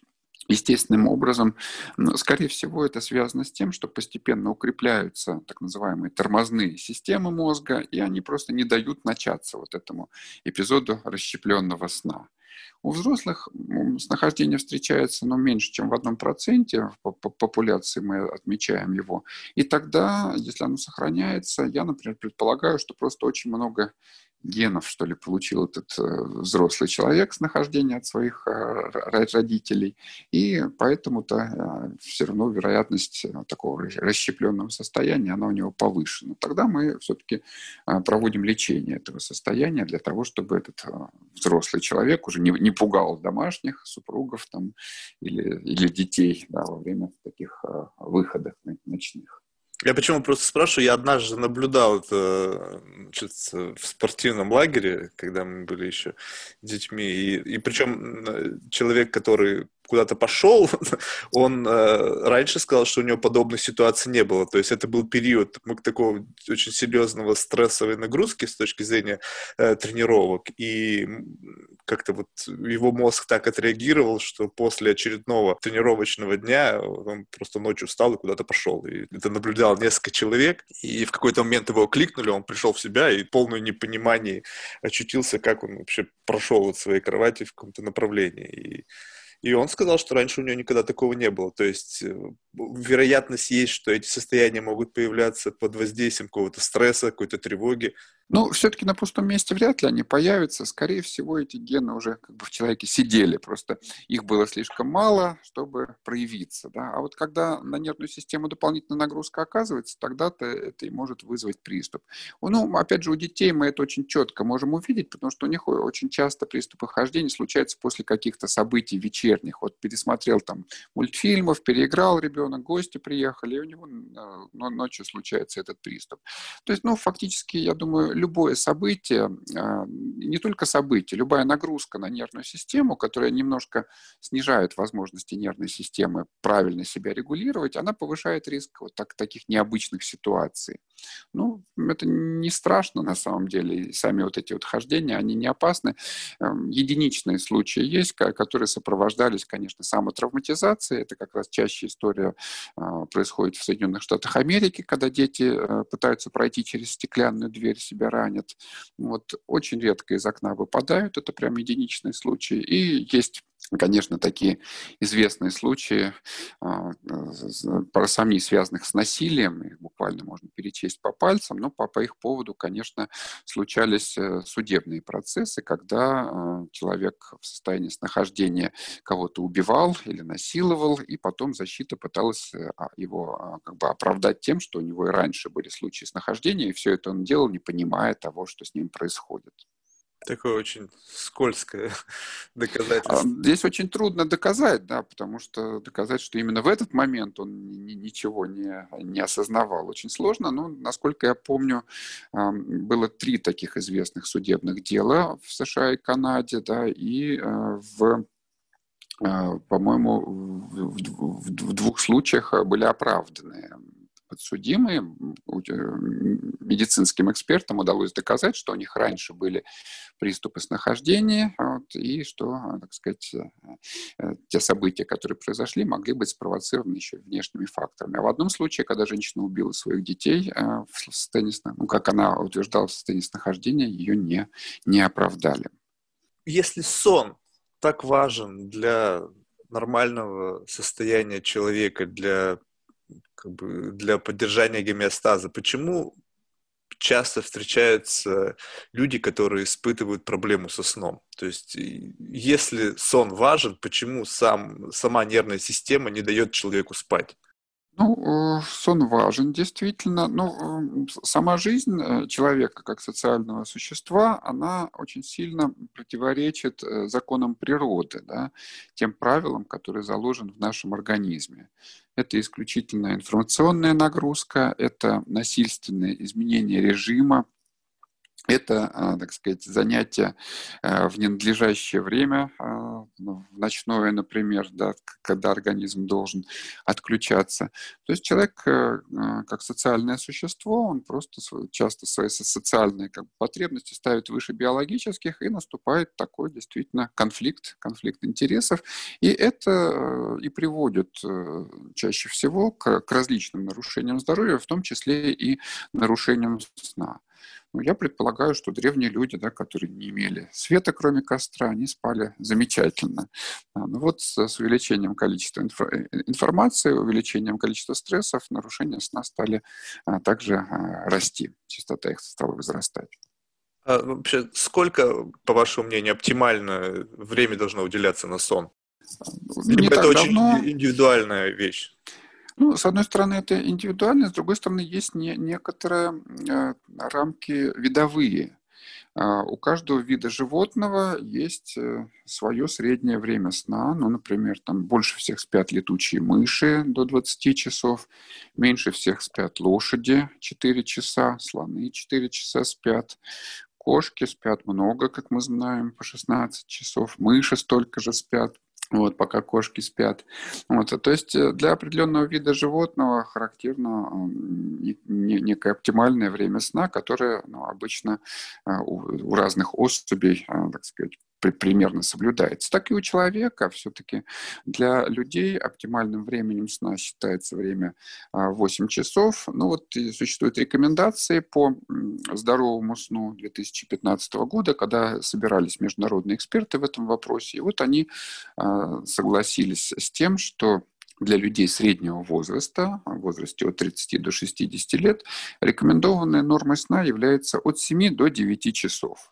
естественным образом. Скорее всего, это связано с тем, что постепенно укрепляются так называемые тормозные системы мозга, и они просто не дают начаться вот этому эпизоду расщепленного сна. У взрослых нахождение встречается но ну, меньше, чем в одном проценте, по популяции мы отмечаем его. И тогда, если оно сохраняется, я, например, предполагаю, что просто очень много генов, что ли, получил этот э, взрослый человек с нахождения от своих э, родителей, и поэтому-то э, все равно вероятность такого расщепленного состояния, она у него повышена. Тогда мы все-таки проводим лечение этого состояния для того, чтобы этот взрослый человек уже не, не пугал домашних, супругов там, или, или детей да, во время таких выходов ночных. Я почему просто спрашиваю, я однажды наблюдал это значит, в спортивном лагере, когда мы были еще детьми, и, и причем человек, который куда-то пошел, он э, раньше сказал, что у него подобной ситуации не было. То есть это был период такого очень серьезного стрессовой нагрузки с точки зрения э, тренировок. И как-то вот его мозг так отреагировал, что после очередного тренировочного дня он просто ночью встал и куда-то пошел. И это наблюдал несколько человек, и в какой-то момент его кликнули, он пришел в себя и полное непонимание очутился, как он вообще прошел от своей кровати в каком-то направлении. И и он сказал, что раньше у него никогда такого не было. То есть э, вероятность есть, что эти состояния могут появляться под воздействием какого-то стресса, какой-то тревоги. Ну, все-таки на пустом месте вряд ли они появятся. Скорее всего, эти гены уже как бы в человеке сидели, просто их было слишком мало, чтобы проявиться. Да? А вот когда на нервную систему дополнительная нагрузка оказывается, тогда-то это и может вызвать приступ. Ну, опять же, у детей мы это очень четко можем увидеть, потому что у них очень часто приступы хождения случаются после каких-то событий вечерних. Вот пересмотрел там мультфильмов, переиграл ребенок, гости приехали, и у него э, ночью случается этот приступ. То есть, ну, фактически, я думаю, любое событие, а, не только событие, любая нагрузка на нервную систему, которая немножко снижает возможности нервной системы правильно себя регулировать, она повышает риск вот так, таких необычных ситуаций. Ну, это не страшно на самом деле. сами вот эти вот хождения, они не опасны. Эм, единичные случаи есть, которые сопровождались, конечно, самотравматизацией. Это как раз чаще история а, происходит в Соединенных Штатах Америки, когда дети э, пытаются пройти через стеклянную дверь себя ранят. Вот, очень редко из окна выпадают, это прям единичный случай. И есть Конечно, такие известные случаи а, парасомний, связанных с насилием, их буквально можно перечесть по пальцам, но по, по их поводу, конечно, случались э, судебные процессы, когда а, человек в состоянии снахождения кого-то убивал или насиловал, и потом защита пыталась э, а, его как бы оправдать тем, что у него и раньше были случаи снахождения, и все это он делал, не понимая того, что с ним происходит. Такое очень скользкое доказательство. Здесь очень трудно доказать, да, потому что доказать, что именно в этот момент он ничего не, не осознавал, очень сложно. Но, насколько я помню, было три таких известных судебных дела в США и Канаде, да, и э, в э, по-моему, в двух случаях были оправданы подсудимые. Медицинским экспертам удалось доказать, что у них раньше были приступы снахождения, вот, и что, так сказать, те события, которые произошли, могли быть спровоцированы еще внешними факторами. А в одном случае, когда женщина убила своих детей в состоянии, ну, как она утверждала, в состоянии снахождения, ее не, не оправдали. Если сон так важен для нормального состояния человека, для, как бы, для поддержания гомеостаза, почему часто встречаются люди, которые испытывают проблему со сном. То есть, если сон важен, почему сам, сама нервная система не дает человеку спать? Ну, э, сон важен, действительно. Но ну, сама жизнь э, человека как социального существа, она очень сильно противоречит э, законам природы, да, тем правилам, которые заложены в нашем организме. Это исключительно информационная нагрузка, это насильственное изменение режима, это, а, так сказать, занятие а, в ненадлежащее время, а, ну, в ночное, например, да, когда организм должен отключаться. То есть человек, э, как социальное существо, он просто часто свои социальные как бы, потребности ставит выше биологических, и наступает такой действительно конфликт, конфликт интересов. И это э, и приводит э, чаще всего к, к различным нарушениям здоровья, в том числе и нарушениям сна. Ну, я предполагаю, что древние люди, да, которые не имели света, кроме костра, они спали замечательно. А, ну вот с, с увеличением количества инфо, э, информации, увеличением количества стрессов, нарушения сна стали а, также а, расти, частота их стала возрастать. А вообще, сколько, по вашему мнению, оптимальное время должно уделяться на сон? Либо это очень давно... индивидуальная вещь? Ну, с одной стороны, это индивидуально, с другой стороны, есть не, некоторые э, рамки видовые. Э, у каждого вида животного есть э, свое среднее время сна. Ну, например, там больше всех спят летучие мыши до 20 часов, меньше всех спят лошади 4 часа, слоны 4 часа спят. Кошки спят много, как мы знаем, по 16 часов. Мыши столько же спят вот, пока кошки спят. Вот, то есть э, для определенного вида животного характерно некое оптимальное время сна, которое ну, обычно э, у разных особей, э, так сказать, примерно соблюдается. Так и у человека все-таки для людей оптимальным временем сна считается время 8 а, часов. Ну вот существуют рекомендации по здоровому сну 2015 года, когда собирались международные эксперты в этом вопросе. И вот они а, согласились с тем, что для людей среднего возраста, в возрасте от 30 до 60 лет, рекомендованная норма сна является от 7 до 9 часов.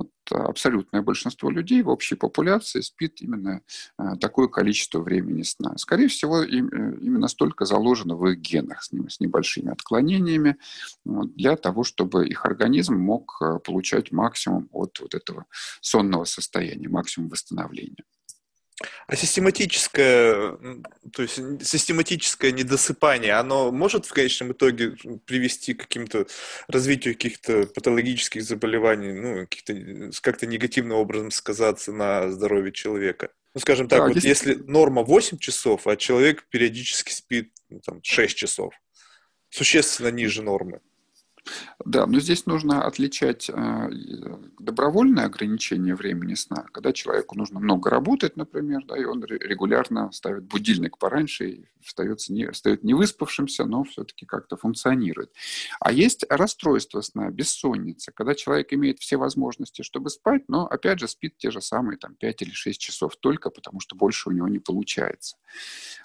Вот абсолютное большинство людей в общей популяции спит именно э, такое количество времени сна. Скорее всего, э, именно столько заложено в их генах с, небольшими отклонениями для того, чтобы их организм мог э, получать максимум от вот этого сонного состояния, максимум восстановления. А систематическое, то есть систематическое недосыпание, оно может в конечном итоге привести к каким-то развитию каких-то патологических заболеваний, ну, каких-то, как-то негативным образом сказаться на здоровье человека? Ну, скажем так, да, вот если норма 8 часов, а человек периодически спит ну, там, 6 часов, существенно ниже нормы. Да, но здесь нужно отличать э, добровольное ограничение времени сна, когда человеку нужно много работать, например, да, и он регулярно ставит будильник пораньше и встается не, встает не выспавшимся, но все-таки как-то функционирует. А есть расстройство сна, бессонница, когда человек имеет все возможности, чтобы спать, но опять же спит те же самые там, 5 или 6 часов только, потому что больше у него не получается.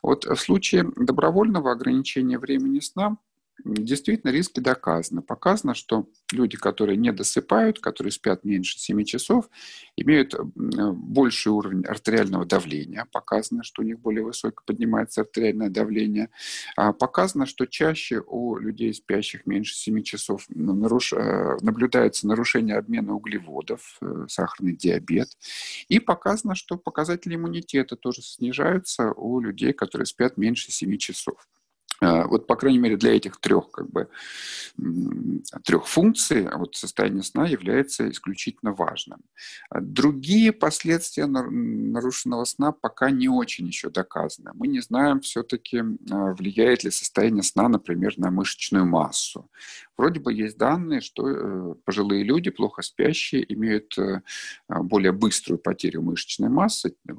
Вот в случае добровольного ограничения времени сна действительно риски доказаны. Показано, что люди, которые не досыпают, которые спят меньше 7 часов, имеют э, больший уровень артериального давления. Показано, что у них более высоко поднимается артериальное давление. А показано, что чаще у людей, спящих меньше 7 часов, наруш... Э, наблюдается нарушение обмена углеводов, э, сахарный диабет. И показано, что показатели иммунитета тоже снижаются у людей, которые спят меньше 7 часов. А, вот, по крайней мере, для этих трех как бы, трех функций, а вот состояние сна является исключительно важным. Другие последствия нарушенного сна пока не очень еще доказаны. Мы не знаем все-таки, влияет ли состояние сна, например, на мышечную массу. Вроде бы есть данные, что э, пожилые люди, плохо спящие, имеют э, более быструю потерю мышечной массы, э,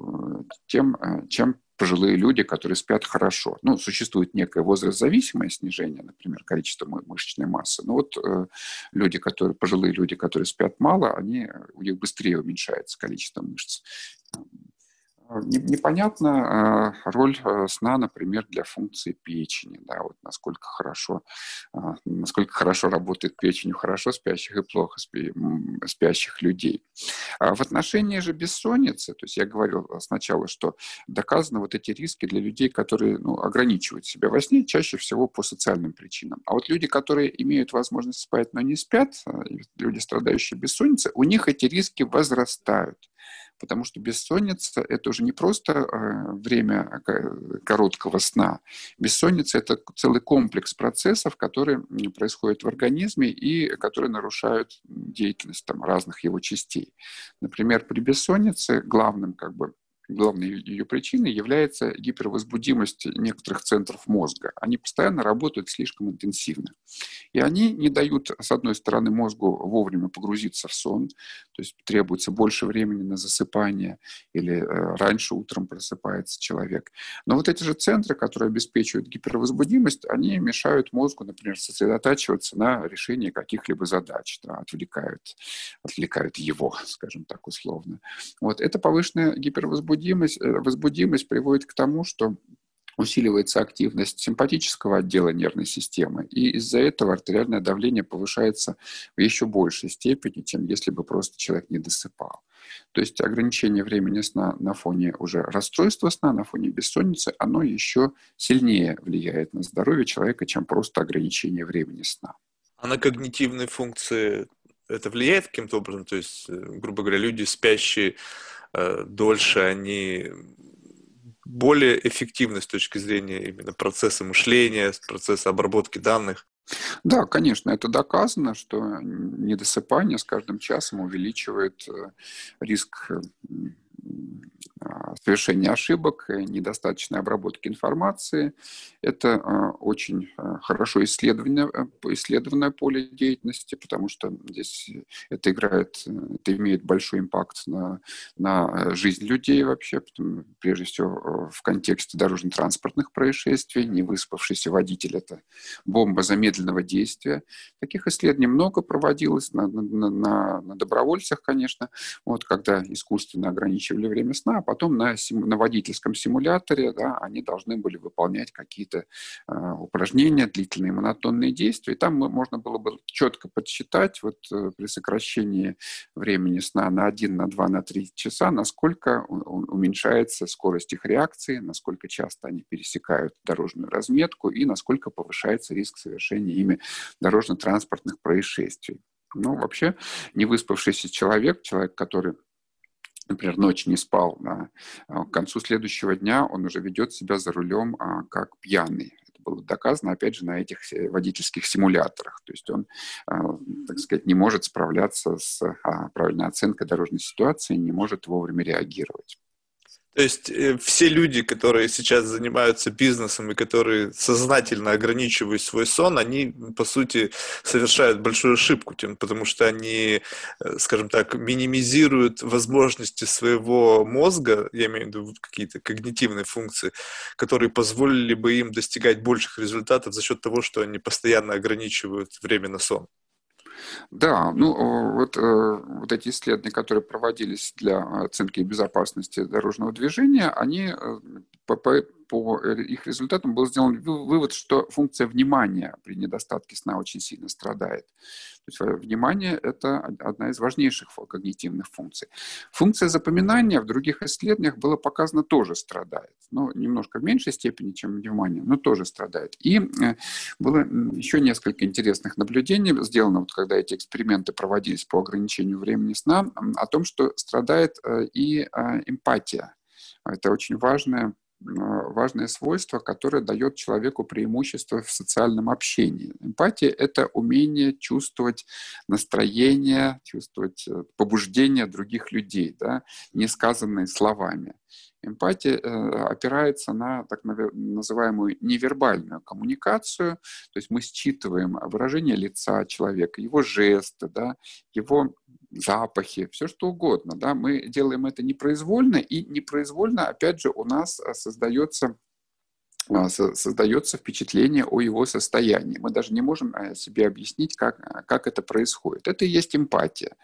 тем, чем пожилые люди, которые спят хорошо. Ну, существует некое возраст-зависимое снижение, например, количества мышечной массы. Но вот э, люди, которые, пожилые люди, которые спят мало, они, у них быстрее уменьшается количество мышц. Непонятна роль э, сна, например, для функции печени, да, вот насколько хорошо, насколько хорошо работает печень у хорошо спящих и плохо спящих людей. А в отношении же бессонницы, то есть я говорил сначала, что доказаны вот эти риски для людей, которые ну, ограничивают себя во сне, чаще всего по социальным причинам. А вот люди, которые имеют возможность спать, но не спят, э, люди, страдающие бессонницей, у них эти риски возрастают потому что бессонница – это уже не просто э, время короткого сна. Бессонница – это целый комплекс процессов, которые происходят в организме и которые нарушают деятельность там, разных его частей. Например, при бессоннице главным как бы главной ее причиной является гипервозбудимость некоторых центров мозга. Они постоянно работают слишком интенсивно. И они не дают, с одной стороны, мозгу вовремя погрузиться в сон, то есть требуется больше времени на засыпание, или э, раньше утром просыпается человек. Но вот эти же центры, которые обеспечивают гипервозбудимость, они мешают мозгу, например, сосредотачиваться на решении каких-либо задач, да, отвлекают, отвлекают его, скажем так условно. Вот это повышенная гипервозбудимость возбудимость, э, возбудимость приводит к тому, что усиливается активность симпатического отдела нервной системы, и из-за этого артериальное давление повышается в еще большей степени, чем если бы просто человек не досыпал. То есть ограничение времени сна на фоне уже расстройства сна, на фоне бессонницы, оно еще сильнее влияет на здоровье человека, чем просто ограничение времени сна. А на когнитивные функции это влияет каким-то образом? То есть, э, грубо говоря, люди спящие дольше, они более эффективны с точки зрения именно процесса мышления, процесса обработки данных. Да, конечно, это доказано, что недосыпание с каждым часом увеличивает э, риск а, совершения ошибок, недостаточной обработки информации. Это а, очень а, хорошо исследованное, исследованное поле деятельности, потому что здесь это играет, это имеет большой импакт на, на жизнь людей вообще, прежде всего в контексте дорожно-транспортных происшествий. Невыспавшийся водитель – это бомба замедленного действия. Таких исследований много проводилось на, на, на, на добровольцах, конечно, вот, когда искусственно ограничивали время сна, потом на, сим, на водительском симуляторе да, они должны были выполнять какие-то э, упражнения, длительные монотонные действия. И там можно было бы четко подсчитать вот, э, при сокращении времени сна на 1, на 2, на 3 часа, насколько уменьшается скорость их реакции, насколько часто они пересекают дорожную разметку и насколько повышается риск совершения ими дорожно-транспортных происшествий. Ну, вообще, невыспавшийся человек, человек, который например, ночь не спал, да, а к концу следующего дня он уже ведет себя за рулем а, как пьяный. Это было доказано, опять же, на этих водительских симуляторах. То есть он, а, так сказать, не может справляться с а, правильной оценкой дорожной ситуации, не может вовремя реагировать. То есть э, все люди, которые сейчас занимаются бизнесом и которые сознательно ограничивают свой сон, они, по сути, совершают большую ошибку, тем, потому что они, э, скажем так, минимизируют возможности своего мозга, я имею в виду какие-то когнитивные функции, которые позволили бы им достигать больших результатов за счет того, что они постоянно ограничивают время на сон. Да, ну вот, э, вот эти исследования, которые проводились для оценки безопасности дорожного движения, они э, по, по их результатам был сделан вывод, что функция внимания при недостатке сна очень сильно страдает. То есть э, внимание – это одна из важнейших когнитивных функций. Функция запоминания в других исследованиях было показано тоже страдает. Но немножко в меньшей степени, чем внимание, но тоже страдает. И э, было еще несколько интересных наблюдений сделано, вот когда эти эксперименты проводились по ограничению времени сна, о том, что страдает э, и эмпатия. Это очень важная важное свойство, которое дает человеку преимущество в социальном общении. Эмпатия — это умение чувствовать настроение, чувствовать э, побуждение других людей, да, не сказанные словами. Эмпатия э, опирается на так называемую невербальную коммуникацию, то есть мы считываем выражение лица человека, его жесты, да, его запахи, все что угодно. Да? Мы делаем это непроизвольно, и непроизвольно, опять же, у нас а, создается создается впечатление о его состоянии. Мы даже не можем а, себе объяснить, как, а, как это происходит. Это и есть эмпатия.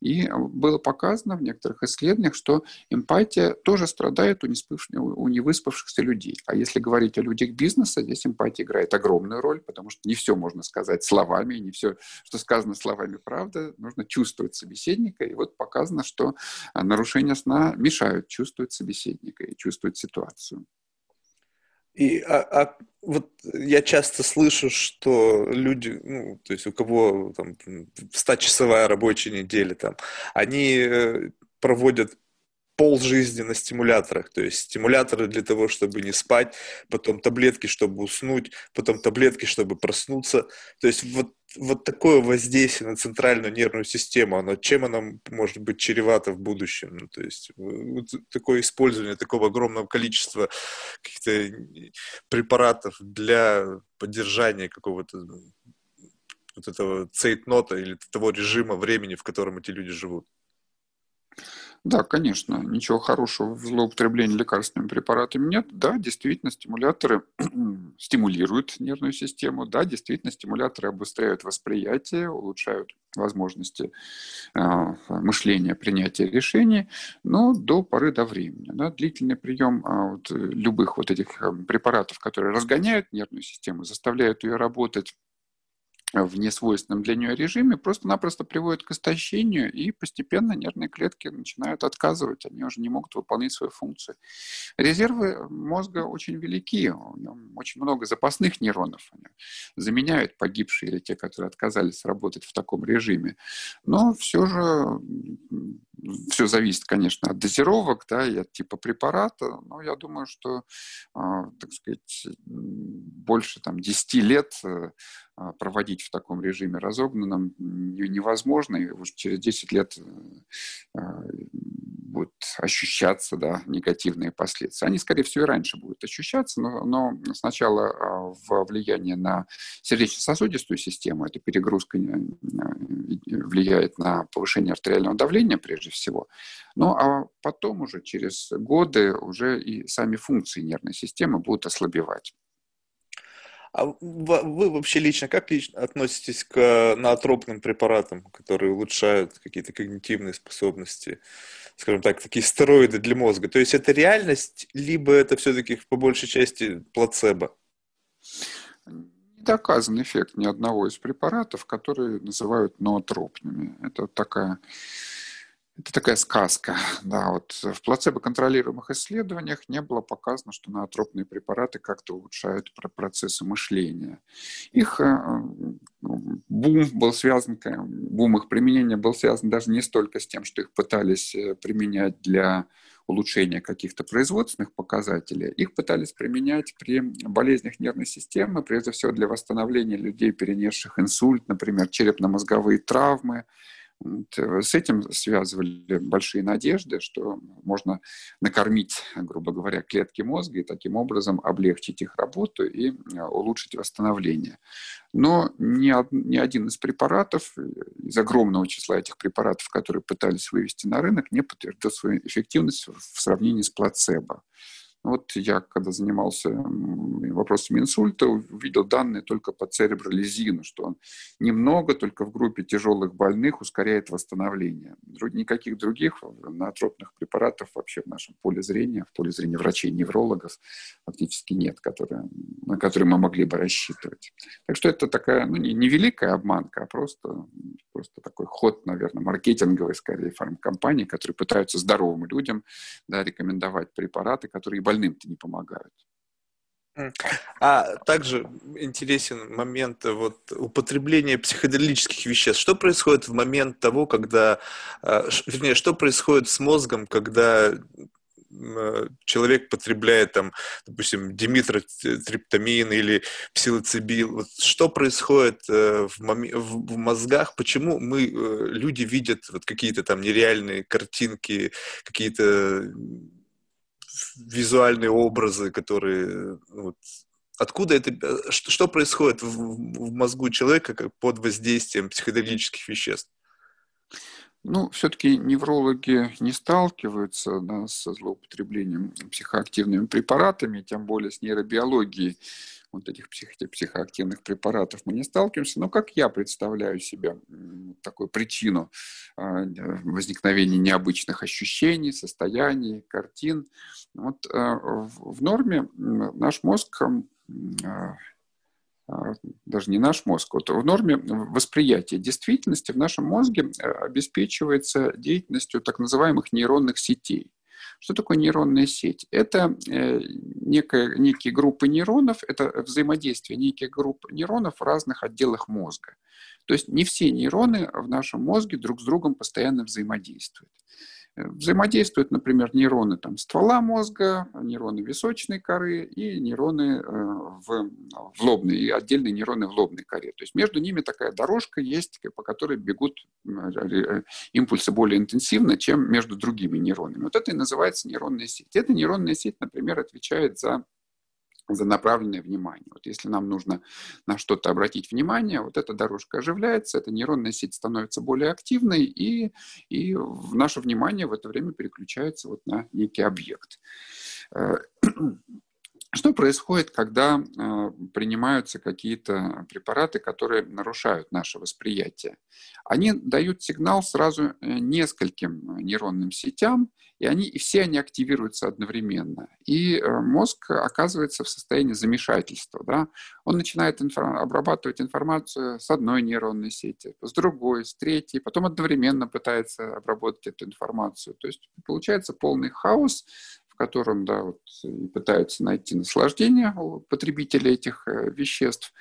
И было показано в некоторых исследованиях, что эмпатия тоже страдает у, у невыспавшихся людей. А если говорить о людях бизнеса, здесь эмпатия играет огромную роль, потому что не все можно сказать словами, не все, что сказано словами, правда. Нужно чувствовать собеседника. И вот показано, что нарушения сна мешают чувствовать собеседника и чувствовать ситуацию. И а, а вот я часто слышу, что люди, ну, то есть у кого там 100-часовая рабочая неделя, там, они э, проводят пол жизни на стимуляторах, то есть стимуляторы для того, чтобы не спать, потом таблетки, чтобы уснуть, потом таблетки, чтобы проснуться. То есть вот, вот такое воздействие на центральную нервную систему, оно, чем оно может быть чревато в будущем? Ну, то есть вот такое использование такого огромного количества каких-то препаратов для поддержания какого-то вот этого цейтнота или того режима времени, в котором эти люди живут. Да, конечно, ничего хорошего в злоупотреблении лекарственными препаратами нет. Да, действительно, стимуляторы стимулируют нервную систему. Да, действительно, стимуляторы обустряют восприятие, улучшают возможности э, мышления, принятия решений, но до поры до времени. Да, длительный прием э, вот, любых вот этих э, препаратов, которые разгоняют нервную систему, заставляют ее работать в несвойственном для нее режиме просто-напросто приводит к истощению, и постепенно нервные клетки начинают отказывать, они уже не могут выполнять свою функцию. Резервы мозга очень велики, у него очень много запасных нейронов, они заменяют погибшие или те, которые отказались работать в таком режиме. Но все же все зависит, конечно, от дозировок, да, и от типа препарата, но я думаю, что, а, так сказать, больше там 10 лет э, а, проводить в таком режиме разогнанном невозможно, и уже через 10 лет э, а, будут ощущаться да, негативные последствия. Они, скорее всего, и раньше будут ощущаться, но, но сначала а, в влияние на сердечно-сосудистую систему, эта перегрузка э, влияет на повышение артериального давления прежде всего, ну а потом уже через годы уже и сами функции нервной системы будут ослабевать. А вы вообще лично как лично относитесь к наотропным препаратам, которые улучшают какие-то когнитивные способности, скажем так, такие стероиды для мозга? То есть это реальность, либо это все-таки по большей части плацебо? Доказан эффект ни одного из препаратов, которые называют ноотропными. Это такая это такая сказка. Да, вот в плацебо-контролируемых исследованиях не было показано, что ноотропные препараты как-то улучшают процессы мышления. Их э, ну, бум был связан, бум их применения был связан даже не столько с тем, что их пытались э, применять для улучшения каких-то производственных показателей, их пытались применять при болезнях нервной системы, прежде всего для восстановления людей, перенесших инсульт, например, черепно-мозговые травмы, с этим связывали большие надежды, что можно накормить, грубо говоря, клетки мозга и таким образом облегчить их работу и э, улучшить восстановление. Но ни, ни один из препаратов, э, из огромного числа этих препаратов, которые пытались вывести на рынок, не подтвердил свою эффективность в сравнении с плацебо. Вот я, когда занимался вопросами инсульта, увидел данные только по церебролизину, что он немного, только в группе тяжелых больных ускоряет восстановление. Никаких других наотропных препаратов вообще в нашем поле зрения, в поле зрения врачей-неврологов фактически нет, которые, на которые мы могли бы рассчитывать. Так что это такая, ну, не, не великая обманка, а просто, просто такой ход, наверное, маркетинговый, скорее, фармкомпании, которые пытаются здоровым людям да, рекомендовать препараты, которые и остальным-то не помогают. А также интересен момент вот, употребления психоделических веществ. Что происходит в момент того, когда, а, вернее, что происходит с мозгом, когда э, человек потребляет там, допустим, димитротриптамин или псилоцибил. Вот что происходит э, в, мом- в мозгах? Почему мы, э, люди, видят вот какие-то там нереальные картинки, какие-то визуальные образы, которые вот, откуда это, что, что происходит в, в мозгу человека как под воздействием психоделических веществ? Ну, все-таки неврологи не сталкиваются да, со злоупотреблением психоактивными препаратами, тем более с нейробиологией вот этих псих, психоактивных препаратов мы не сталкиваемся. Но как я представляю себе такую причину а, возникновения необычных ощущений, состояний, картин? Вот а, в норме наш мозг а, а, даже не наш мозг, вот в норме восприятия действительности в нашем мозге э, обеспечивается деятельностью так называемых нейронных сетей. Что такое нейронная сеть? Это э, некая, некие группы нейронов, это взаимодействие неких групп нейронов в разных отделах мозга. То есть не все нейроны в нашем мозге друг с другом постоянно взаимодействуют. Взаимодействуют, например, нейроны там, ствола мозга, нейроны височной коры и нейроны э, в, в лобной, и отдельные нейроны в лобной коре. То есть между ними такая дорожка есть, по которой бегут э, импульсы более интенсивно, чем между другими нейронами. Вот это и называется нейронная сеть. Эта нейронная сеть, например, отвечает за за направленное внимание. Вот если нам нужно на что-то обратить внимание, вот эта дорожка оживляется, эта нейронная сеть становится более активной, и, и наше внимание в это время переключается вот на некий объект. Что происходит, когда э, принимаются какие-то препараты, которые нарушают наше восприятие? Они дают сигнал сразу э, нескольким нейронным сетям, и они и все они активируются одновременно. И э, мозг оказывается в состоянии замешательства. Да? Он начинает инфор- обрабатывать информацию с одной нейронной сети, с другой, с третьей, потом одновременно пытается обработать эту информацию. То есть получается полный хаос, в котором да, вот, пытаются найти наслаждение у потребителей этих э, веществ.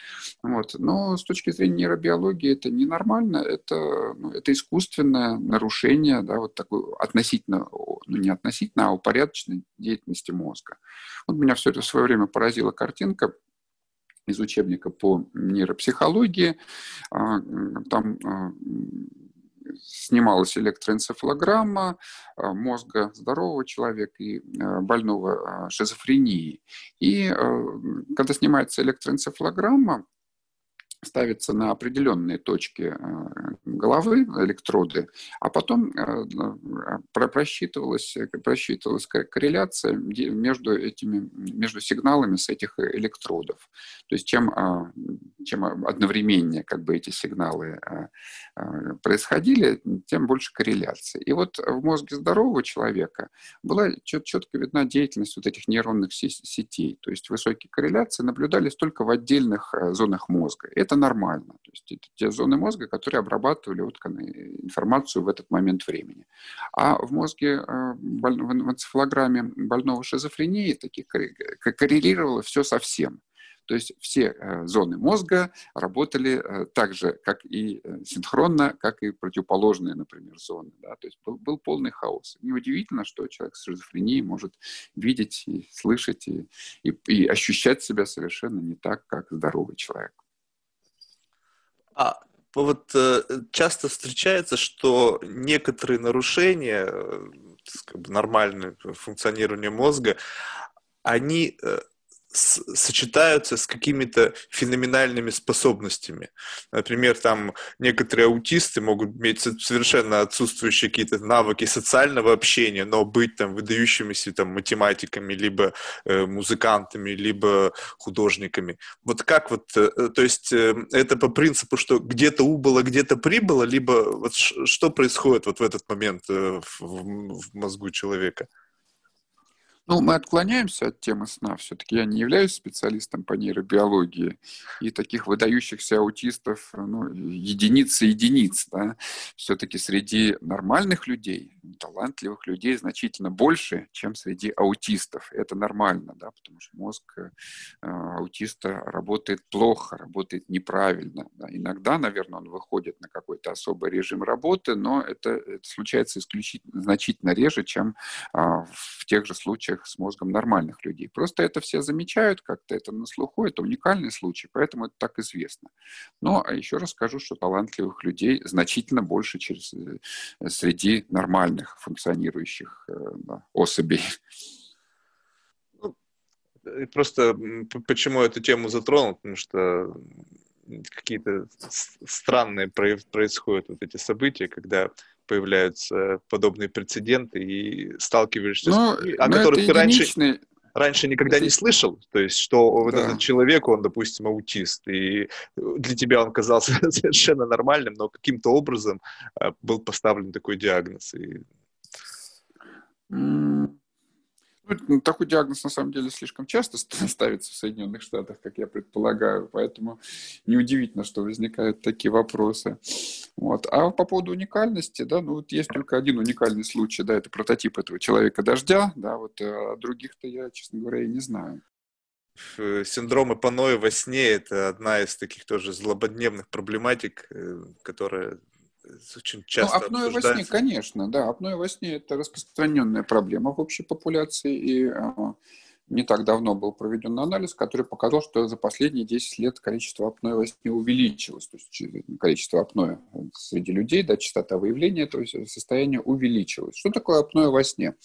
Вот. Но с точки зрения нейробиологии это ненормально, это, ну, это искусственное нарушение да, вот такой относительно, ну не относительно, а упорядоченной деятельности мозга. Вот меня все это в свое время поразила картинка, из учебника по нейропсихологии. А, там а, снималась электроэнцефалограмма э, мозга здорового человека и э, больного э, шизофренией. И когда снимается электроэнцефалограмма, ставится на определенные точки э, головы электроды, а потом э, просчитывалась, просчитывалась корреляция между этими, между сигналами с этих электродов. То есть чем, а, чем одновременнее как бы эти сигналы э, происходили, тем больше корреляции. И вот в мозге здорового человека была четко видна деятельность вот этих нейронных сетей. То есть высокие корреляции наблюдались только в отдельных зонах мозга. Это это нормально. То есть это те зоны мозга, которые обрабатывали вот информацию в этот момент времени. А в мозге, э, в энцефалограмме больного шизофрении таких коррелировало все совсем. То есть все э, зоны мозга работали э, так же, как и синхронно, как и противоположные, например, зоны. Да? То есть был, был полный хаос. Неудивительно, что человек с шизофренией может видеть и слышать и, и, и ощущать себя совершенно не так, как здоровый человек. А вот э, часто встречается, что некоторые нарушения э, как бы, нормальное функционирование мозга, они сочетаются с какими-то феноменальными способностями. Например, там некоторые аутисты могут иметь совершенно отсутствующие какие-то навыки социального общения, но быть там выдающимися там математиками, либо э, музыкантами, либо художниками. Вот как вот, э, э то есть э, это по принципу, что где-то убыло, где-то прибыло, либо вот что происходит вот в этот момент э, в, в мозгу человека? Ну, мы отклоняемся от темы сна. Все-таки я не являюсь специалистом по нейробиологии. И таких выдающихся аутистов ну, единицы единиц. Да? Все-таки среди нормальных людей, талантливых людей значительно больше, чем среди аутистов. Это нормально, да? потому что мозг э, аутиста работает плохо, работает неправильно. Да? Иногда, наверное, он выходит на какой-то особый режим работы, но это, это случается исключительно, значительно реже, чем а, в тех же случаях, случаях с мозгом нормальных людей. Просто это все замечают, как-то это на слуху, это уникальный случай, поэтому это так известно. Но а еще раз скажу, что талантливых людей значительно больше через, э, среди нормальных функционирующих э, да, особей. Ну, просто почему эту тему затронул, потому что какие-то странные происходят вот эти события, когда появляются подобные прецеденты и сталкиваешься но, с людьми, о которых ты раньше, раньше никогда не слышал. То есть, что да. вот этот человек, он, допустим, аутист, и для тебя он казался совершенно нормальным, но каким-то образом э, был поставлен такой диагноз. И... Ну, такой диагноз на самом деле слишком часто ставится в Соединенных Штатах, как я предполагаю, поэтому неудивительно, что возникают такие вопросы. Вот. А по поводу уникальности, да, ну вот есть только один уникальный случай, да, это прототип этого человека-дождя, да, вот а других-то я, честно говоря, и не знаю. Синдром Эпаноя во сне – это одна из таких тоже злободневных проблематик, э, которая очень ну, часто ну, апноэ во сне, конечно, да. Апноэ во сне – это распространенная проблема в общей популяции, и а, не так давно был проведен анализ, который показал, что за последние 10 лет количество апноэ во сне увеличилось, то есть количество апноэ среди людей, да, частота выявления этого состояния увеличилась. Что такое апноэ во сне?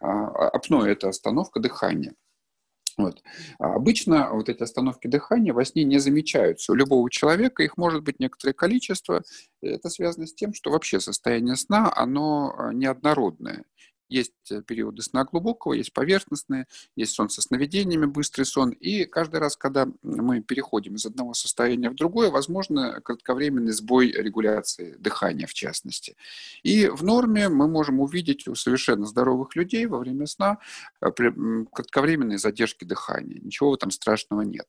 А, апноэ – это остановка дыхания. Вот. А обычно вот эти остановки дыхания во сне не замечаются. У любого человека их может быть некоторое количество. Это связано с тем, что вообще состояние сна, оно а, неоднородное. Есть э, периоды сна глубокого, есть поверхностные, есть сон со сновидениями, быстрый сон. И каждый раз, когда мы переходим из одного состояния в другое, возможно кратковременный сбой регуляции дыхания, в частности. И в норме мы можем увидеть у совершенно здоровых людей во время сна э, кратковременные задержки дыхания. Ничего этом страшного нет.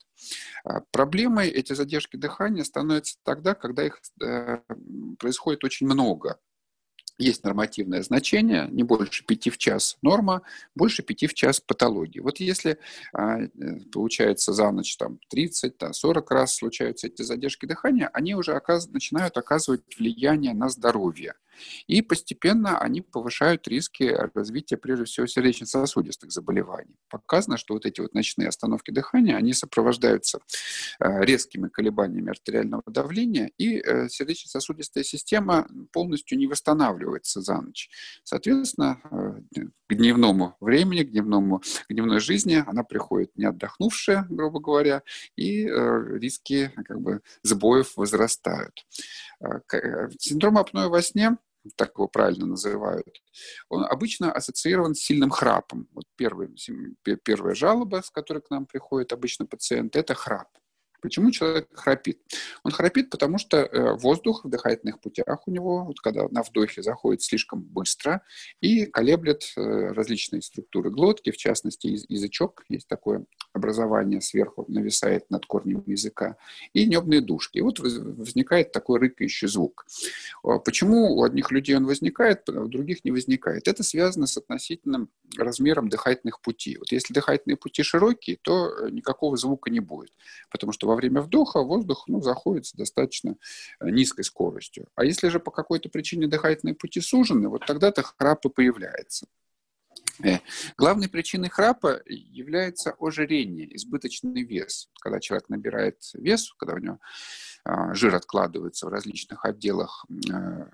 А проблемой эти задержки дыхания становятся тогда, когда их э, происходит очень много есть нормативное значение, не больше 5 в час норма, больше 5 в час патологии. Вот если а, э, получается за ночь там 30, да, 40 раз случаются эти задержки дыхания, они уже оказ... начинают оказывать влияние на здоровье. И постепенно они повышают риски развития, прежде всего, сердечно-сосудистых заболеваний. Показано, что вот эти вот ночные остановки дыхания, они сопровождаются э, резкими колебаниями артериального давления, и э, сердечно-сосудистая система полностью не восстанавливается за ночь. Соответственно, э, к дневному времени, к, дневному, к дневной жизни она приходит не отдохнувшая, грубо говоря, и риски как бы, сбоев возрастают. Синдром апноэ во сне так его правильно называют, он обычно ассоциирован с сильным храпом. Вот первый, первая жалоба, с которой к нам приходит обычно пациент, это храп. Почему человек храпит? Он храпит, потому что э, воздух в дыхательных путях у него, вот когда на вдохе заходит слишком быстро и колеблет э, различные структуры глотки, в частности язычок, есть такое образование сверху, нависает над корнем языка, и небные дужки. И вот возникает такой рыкающий звук. А почему у одних людей он возникает, а у других не возникает? Это связано с относительным размером дыхательных путей. Вот если дыхательные пути широкие, то э, никакого звука не будет, потому что во время вдоха воздух ну, заходит с достаточно э, низкой скоростью. А если же по какой-то причине дыхательные пути сужены, вот тогда-то храп и появляется. Э, главной причиной храпа является ожирение, избыточный вес. Когда человек набирает вес, когда у него а, жир откладывается в различных отделах э,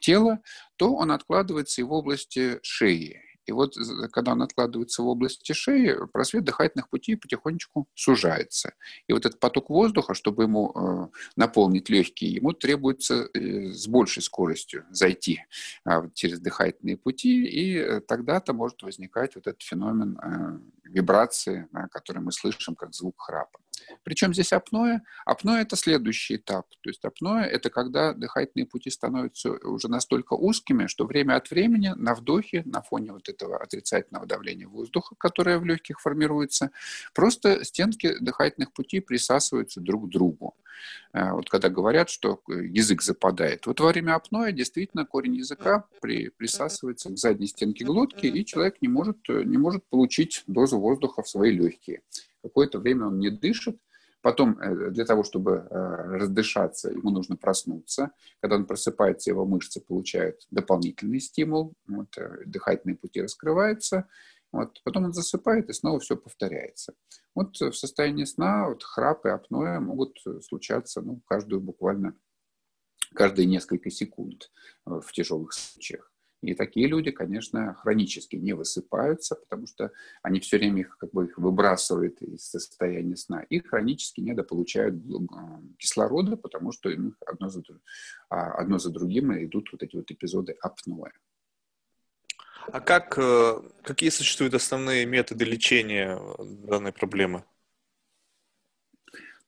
тела, то он откладывается и в области шеи. И вот когда он откладывается в области шеи, просвет дыхательных путей потихонечку сужается. И вот этот поток воздуха, чтобы ему э, наполнить легкие, ему требуется э, с большей скоростью зайти э, через дыхательные пути, и э, тогда-то может возникать вот этот феномен вибрации, который мы слышим как звук храпа. Причем здесь апноэ? Апноэ – это следующий этап. То есть апноэ – это когда дыхательные пути становятся уже настолько узкими, что время от времени на вдохе, на фоне вот этого отрицательного давления воздуха, которое в легких формируется, просто стенки дыхательных путей присасываются друг к другу. Э, вот когда говорят, что язык западает. Вот во время апноэ действительно корень языка при, присасывается к задней стенке глотки, и человек не может, не может получить дозу воздуха в свои легкие. Какое-то время он не дышит, Потом э, для того, чтобы э, раздышаться, ему нужно проснуться. Когда он просыпается, его мышцы получают дополнительный стимул, вот, дыхательные пути раскрываются, вот, потом он засыпает, и снова все повторяется. Вот в состоянии сна вот, храп и апноэ могут случаться ну, каждую буквально каждые несколько секунд в тяжелых случаях. И такие люди, конечно, хронически не высыпаются, потому что они все время их, как бы, их выбрасывают из состояния сна. И хронически недополучают кислорода, потому что им одно за, а, одно за другим идут вот эти вот эпизоды апноэ. А как, э, какие существуют основные методы лечения данной проблемы?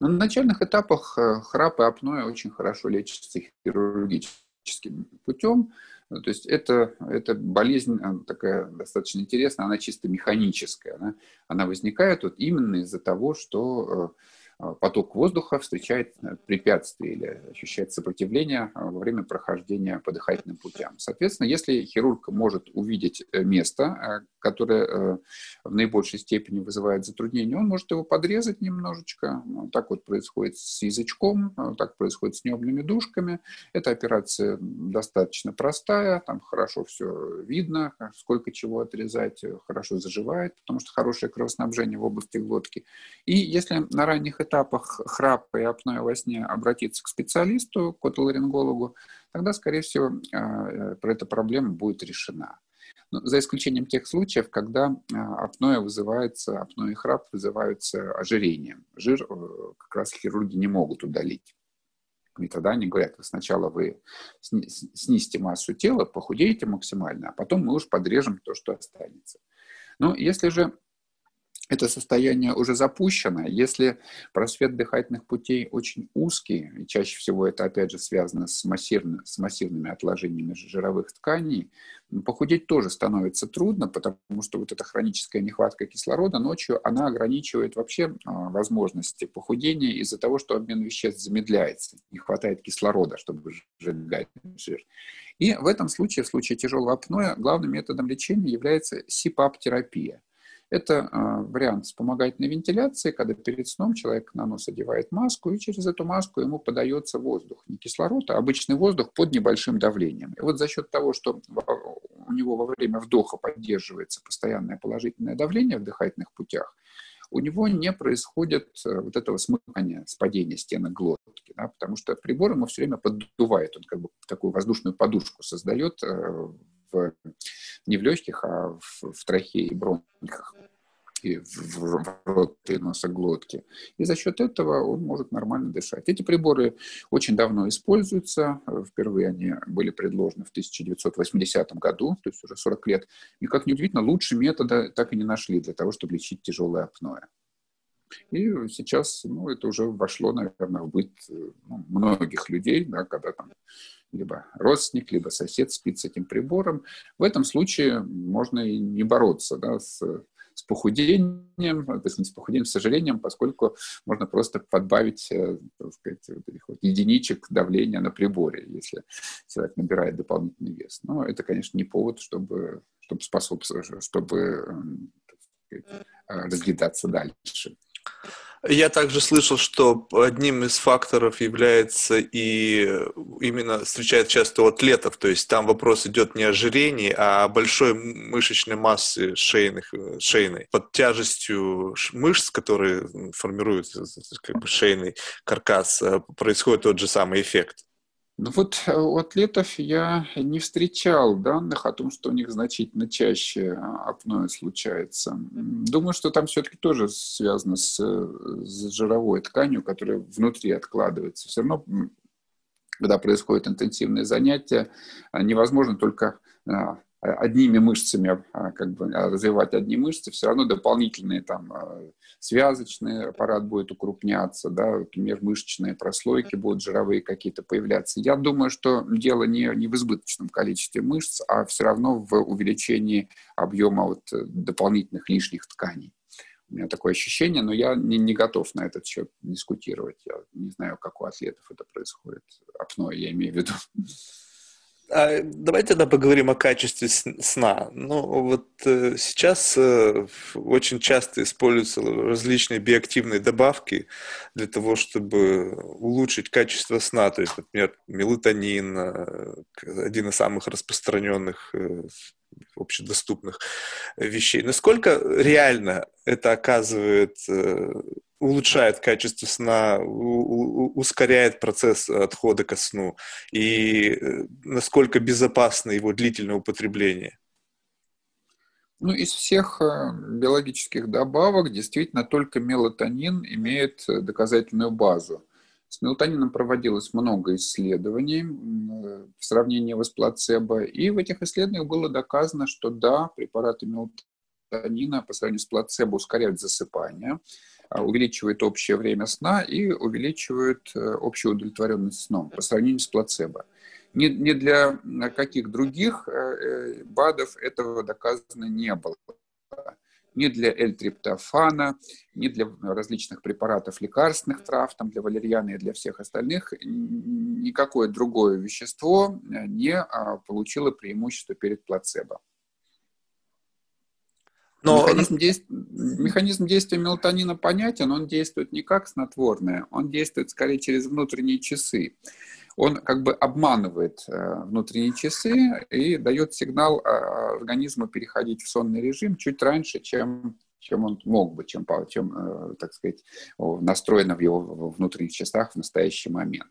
Ну, на начальных этапах э, храп и апноэ очень хорошо лечатся хирургическим путем. Ну, то есть это, это болезнь такая достаточно интересная, она чисто механическая. Она, она возникает вот именно из-за того, что э, поток воздуха встречает э, препятствие или ощущает сопротивление а, во время прохождения по дыхательным путям. Соответственно, если хирург может увидеть э, место, э, которое в наибольшей степени вызывает затруднение, он может его подрезать немножечко. Ну, так вот происходит с язычком, так происходит с небными душками. Эта операция достаточно простая, там хорошо все видно, сколько чего отрезать, хорошо заживает, потому что хорошее кровоснабжение в области глотки. И если на ранних этапах храпа и апноэ во сне обратиться к специалисту, к отоларингологу, тогда, скорее всего, э, про эта проблема будет решена. Ну, за исключением тех случаев, когда а, апноэ вызывается, апноэ и храп вызываются ожирением. Жир э, как раз хирурги не могут удалить. И тогда они говорят, сначала вы снизьте массу тела, похудеете максимально, а потом мы уж подрежем то, что останется. Но если же это состояние уже запущено. Если просвет дыхательных путей очень узкий, и чаще всего это, опять же, связано с, массивно, с массивными отложениями жировых тканей, похудеть тоже становится трудно, потому что вот эта хроническая нехватка кислорода ночью, она ограничивает вообще а, возможности похудения из-за того, что обмен веществ замедляется, не хватает кислорода, чтобы сжигать жир. И в этом случае, в случае тяжелого апноэ, главным методом лечения является СИПАП-терапия. Это э, вариант вспомогательной вентиляции, когда перед сном человек на нос одевает маску, и через эту маску ему подается воздух. Не кислород, а обычный воздух под небольшим давлением. И вот за счет того, что у него во время вдоха поддерживается постоянное положительное давление в дыхательных путях, у него не происходит э, вот этого смыкания, спадения стенок глотки, да, потому что прибор ему все время поддувает, он как бы такую воздушную подушку создает э, в, не в легких, а в, в трахее и бронхах и в, рот и носоглотке. И за счет этого он может нормально дышать. Эти приборы очень давно используются. Впервые они были предложены в 1980 году, то есть уже 40 лет. И, как ни удивительно, лучше метода так и не нашли для того, чтобы лечить тяжелое апноэ. И сейчас ну, это уже вошло, наверное, в быт ну, многих людей, да, когда там либо родственник, либо сосед спит с этим прибором. В этом случае можно и не бороться да, с, с похудением, то есть не с похудением, с сожалением, поскольку можно просто подбавить э, так сказать, вот этих вот единичек давления на приборе, если человек набирает дополнительный вес. Но это, конечно, не повод, чтобы, чтобы способствовать, чтобы сказать, э, разъедаться дальше. Я также слышал, что одним из факторов является и именно встречает часто у атлетов, то есть там вопрос идет не о ожирении, а о большой мышечной массе шейных, шейной. Под тяжестью мышц, которые формируют как бы шейный каркас, э, происходит тот же самый эффект. Ну вот э, у атлетов я не встречал данных о том, что у них значительно чаще апноэ случается. Думаю, что там все-таки тоже связано с, с жировой тканью, которая внутри откладывается. Все равно, когда происходит интенсивное занятие, а, невозможно только а, одними мышцами а, как бы развивать одни мышцы, все равно дополнительные там связочный аппарат будет укрупняться, да, межмышечные прослойки будут жировые какие-то появляться. Я думаю, что дело не, не в избыточном количестве мышц, а все равно в увеличении объема вот дополнительных лишних тканей. У меня такое ощущение, но я не, не готов на этот счет дискутировать. Я не знаю, как у атлетов это происходит. Апное я имею в виду. А давайте тогда поговорим о качестве сна. Ну, вот э, сейчас э, очень часто используются различные биоактивные добавки для того, чтобы улучшить качество сна. То есть, например, мелатонин, э, один из самых распространенных э, общедоступных вещей. Насколько реально это оказывает э, улучшает качество сна, ускоряет процесс отхода ко сну и э, насколько безопасно его длительное употребление? Ну, из всех э, биологических добавок действительно только мелатонин имеет э, доказательную базу. С мелатонином проводилось много исследований в сравнении с плацебо, и в этих исследованиях было доказано, что да, препараты мелатонина по сравнению с плацебо ускоряют засыпание, увеличивает общее время сна и увеличивает э, общую удовлетворенность сном по сравнению с плацебо. Ни, ни для каких других э, э, БАДов этого доказано не было. Ни для L-триптофана, ни для различных препаратов лекарственных трав, там для валерьяны и для всех остальных, никакое другое вещество не а, получило преимущество перед плацебо. Но... Механизм, действ... Механизм действия мелатонина понятен, он действует не как снотворное, он действует скорее через внутренние часы. Он как бы обманывает э, внутренние часы и дает сигнал э, организму переходить в сонный режим чуть раньше, чем чем он мог бы, чем, чем э, так сказать, настроено в его внутренних часах в настоящий момент.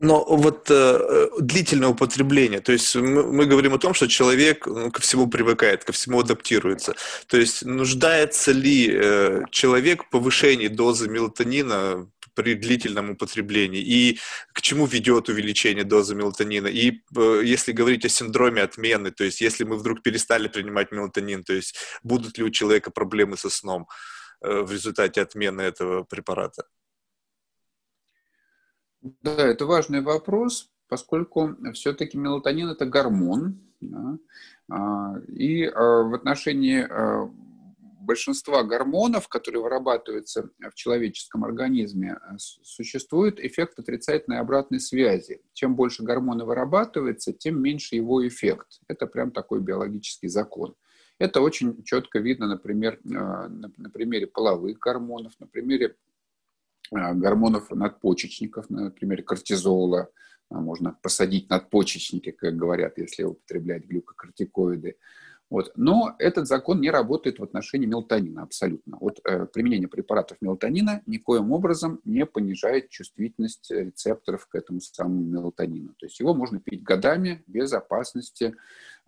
Но вот э, длительное употребление, то есть мы, мы говорим о том, что человек ну, ко всему привыкает, ко всему адаптируется. То есть нуждается ли э, человек в повышении дозы мелатонина при длительном употреблении и к чему ведет увеличение дозы мелатонина. И э, если говорить о синдроме отмены, то есть если мы вдруг перестали принимать мелатонин, то есть будут ли у человека проблемы со сном э, в результате отмены этого препарата? Да, это важный вопрос, поскольку все-таки мелатонин это гормон, да, а, и а, в отношении а, большинства гормонов, которые вырабатываются в человеческом организме, существует эффект отрицательной обратной связи. Чем больше гормона вырабатывается, тем меньше его эффект. Это прям такой биологический закон. Это очень четко видно, например, на примере половых гормонов, на примере гормонов надпочечников, например, кортизола, а, можно посадить надпочечники, как говорят, если употреблять глюкокортикоиды. Вот. Но этот закон не работает в отношении мелатонина абсолютно. Вот, э, применение препаратов мелатонина никоим образом не понижает чувствительность рецепторов к этому самому мелатонину. То есть его можно пить годами без опасности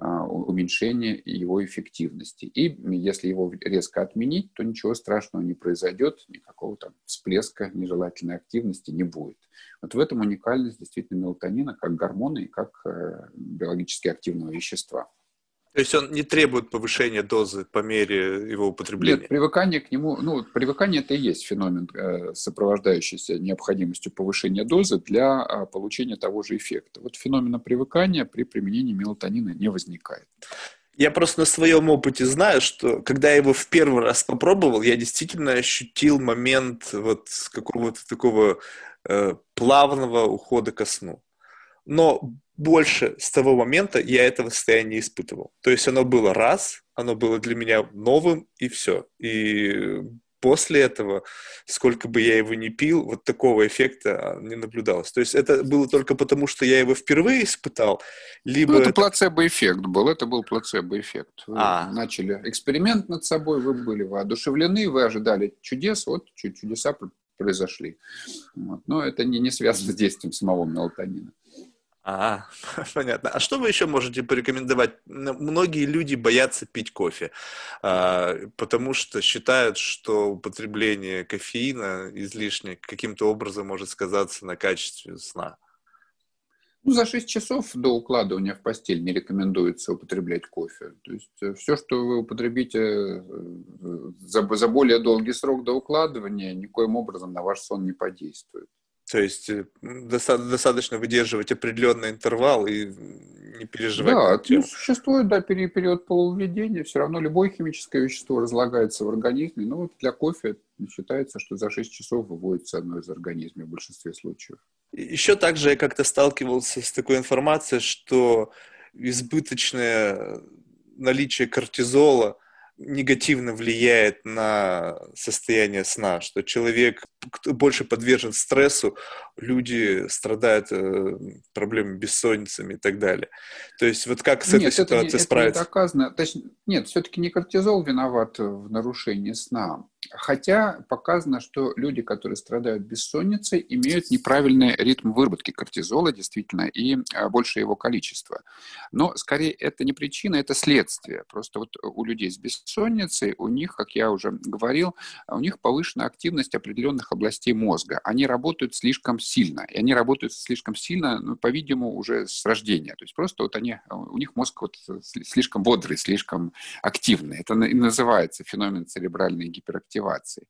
э, уменьшения его эффективности. И если его резко отменить, то ничего страшного не произойдет, никакого там всплеска нежелательной активности не будет. Вот в этом уникальность действительно мелатонина как гормона и как э, биологически активного вещества. То есть он не требует повышения дозы по мере его употребления? Нет, привыкание к нему, ну, привыкание это и есть феномен, э, сопровождающийся необходимостью повышения дозы для а, получения того же эффекта. Вот феномена привыкания при применении мелатонина не возникает. Я просто на своем опыте знаю, что когда я его в первый раз попробовал, я действительно ощутил момент вот какого-то такого э, плавного ухода ко сну. Но больше с того момента я этого состояния не испытывал. То есть оно было раз, оно было для меня новым, и все. И после этого, сколько бы я его ни пил, вот такого эффекта не наблюдалось. То есть это было только потому, что я его впервые испытал, либо... Ну, это, это... плацебо-эффект был, это был плацебо-эффект. Вы а. начали эксперимент над собой, вы были воодушевлены, вы ожидали чудес, вот чудеса произошли. Вот. Но это не, не связано с действием самого мелатонина. А, понятно. А что вы еще можете порекомендовать? Многие люди боятся пить кофе, а, потому что считают, что употребление кофеина излишне каким-то образом может сказаться на качестве сна. Ну, за 6 часов до укладывания в постель не рекомендуется употреблять кофе. То есть э, все, что вы употребите э, за, за более долгий срок до укладывания, никоим образом на ваш сон не подействует. То есть э, достаточно выдерживать определенный интервал и не переживать. Да, ну, существует да, период полуведения. Все равно любое химическое вещество разлагается в организме. Но вот для кофе считается, что за 6 часов выводится одно из организма в большинстве случаев. Еще также я как-то сталкивался с такой информацией, что избыточное наличие кортизола негативно влияет на состояние сна, что человек больше подвержен стрессу, люди страдают э, проблемами бессонницами и так далее. То есть вот как с нет, этой ситуацией это не, справиться? Это не доказано. Точнее, нет, все-таки не кортизол виноват в нарушении сна. Хотя показано, что люди, которые страдают бессонницей, имеют неправильный ритм выработки кортизола, действительно, и а, больше его количества. Но скорее это не причина, это следствие. Просто вот у людей с бессонницей, у них, как я уже говорил, у них повышенная активность определенных областей мозга. Они работают слишком сильно. И они работают слишком сильно, ну, по-видимому, уже с рождения. То есть просто вот они, у них мозг вот слишком бодрый, слишком активный. Это и называется феномен церебральной гиперактивности активации.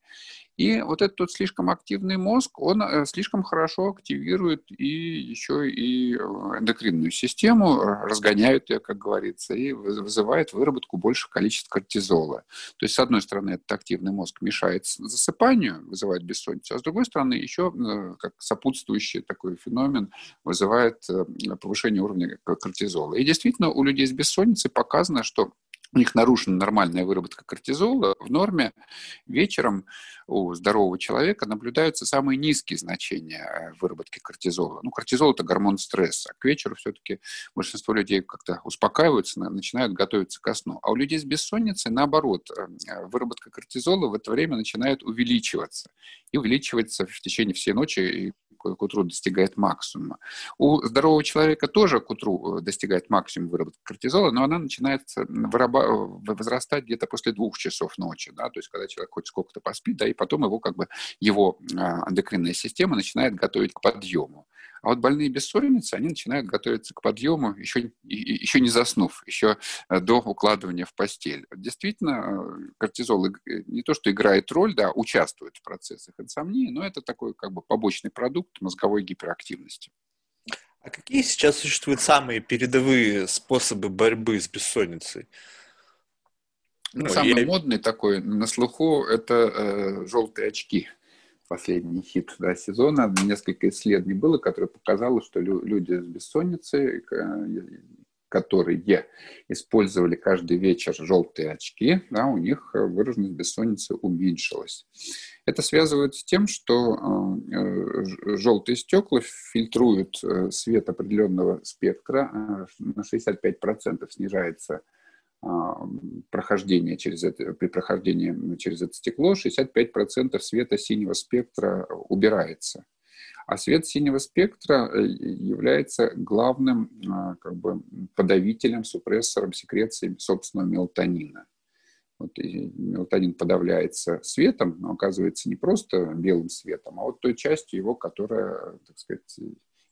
И вот этот вот слишком активный мозг, он э, слишком хорошо активирует и еще и э, эндокринную систему, разгоняет ее, как говорится, и вызывает выработку большего количества кортизола. То есть, с одной стороны, этот активный мозг мешает засыпанию, вызывает бессонницу, а с другой стороны, еще э, как сопутствующий такой феномен вызывает повышение уровня кортизола. И действительно, у людей с бессонницей показано, что у них нарушена нормальная выработка кортизола, в норме вечером у здорового человека наблюдаются самые низкие значения э, выработки кортизола. Ну, кортизол – это гормон стресса. К вечеру все-таки большинство людей как-то успокаиваются, начинают готовиться ко сну. А у людей с бессонницей, наоборот, э, выработка кортизола в это время начинает увеличиваться. И увеличивается в течение всей ночи, и к утру достигает максимума. У здорового человека тоже к утру э, достигает максимум выработки кортизола, но она начинает выраба- возрастать где-то после двух часов ночи, да, то есть когда человек хоть сколько-то поспит, да, и потом его как бы его а, эндокринная система начинает готовить к подъему. А вот больные бессонницы, они начинают готовиться к подъему, еще, еще не заснув, еще э, до укладывания в постель. Действительно, э, кортизол не то, что играет роль, да, участвует в процессах инсомнии, но это такой как бы побочный продукт мозговой гиперактивности. А какие сейчас существуют самые передовые способы борьбы с бессонницей? Ну, Самый я... модный такой на слуху это э, желтые очки последний хит да, сезона. Несколько исследований было, которое показало, что люди с бессонницей, которые использовали каждый вечер желтые очки, да, у них выраженность бессонницы уменьшилась. Это связывается с тем, что э, желтые стекла фильтруют э, свет определенного спектра, э, на 65% снижается прохождения через это, при прохождении через это стекло 65% света синего спектра убирается. А свет синего спектра э, является главным а, как бы, подавителем, супрессором секреции собственного мелатонина. Вот мелатонин подавляется светом, но оказывается не просто белым светом, а вот той частью его, которая, так сказать,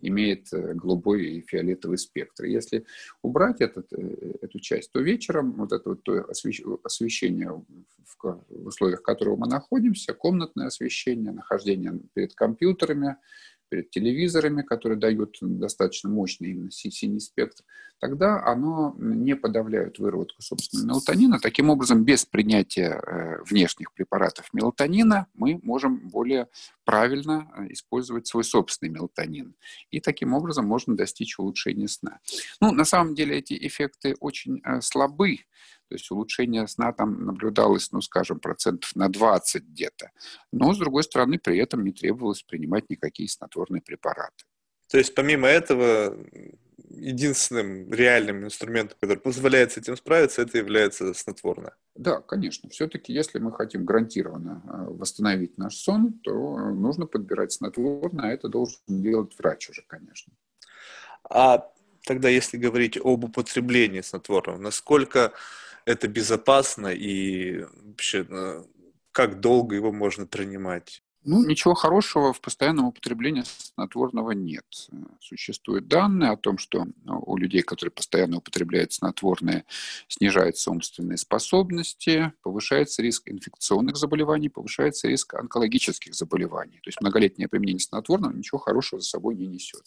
имеет э, голубой и фиолетовый спектр. Если убрать этот, э, эту часть, то вечером вот это вот освещение, в условиях которого мы находимся, комнатное освещение, нахождение перед компьютерами, перед телевизорами, которые дают достаточно мощный именно синий спектр, тогда оно не подавляет выработку собственного мелатонина. Таким образом, без принятия э, внешних препаратов мелатонина мы можем более правильно э, использовать свой собственный мелатонин. И таким образом можно достичь улучшения сна. Ну, на самом деле эти эффекты очень э, слабы. То есть улучшение сна там наблюдалось, ну, скажем, процентов на 20 где-то. Но, с другой стороны, при этом не требовалось принимать никакие снотворные препараты. То есть, помимо этого, единственным реальным инструментом, который позволяет с этим справиться, это является снотворное. Да, конечно. Все-таки, если мы хотим гарантированно э, восстановить наш сон, то нужно подбирать снотворное, а это должен делать врач уже, конечно. А тогда, если говорить об употреблении снотворного, насколько это безопасно и вообще э, как долго его можно принимать? Ну, ничего хорошего в постоянном употреблении снотворного нет. Существуют данные о том, что у людей, которые постоянно употребляют снотворные, снижаются умственные способности, повышается риск инфекционных заболеваний, повышается риск онкологических заболеваний. То есть многолетнее применение снотворного ничего хорошего за собой не несет.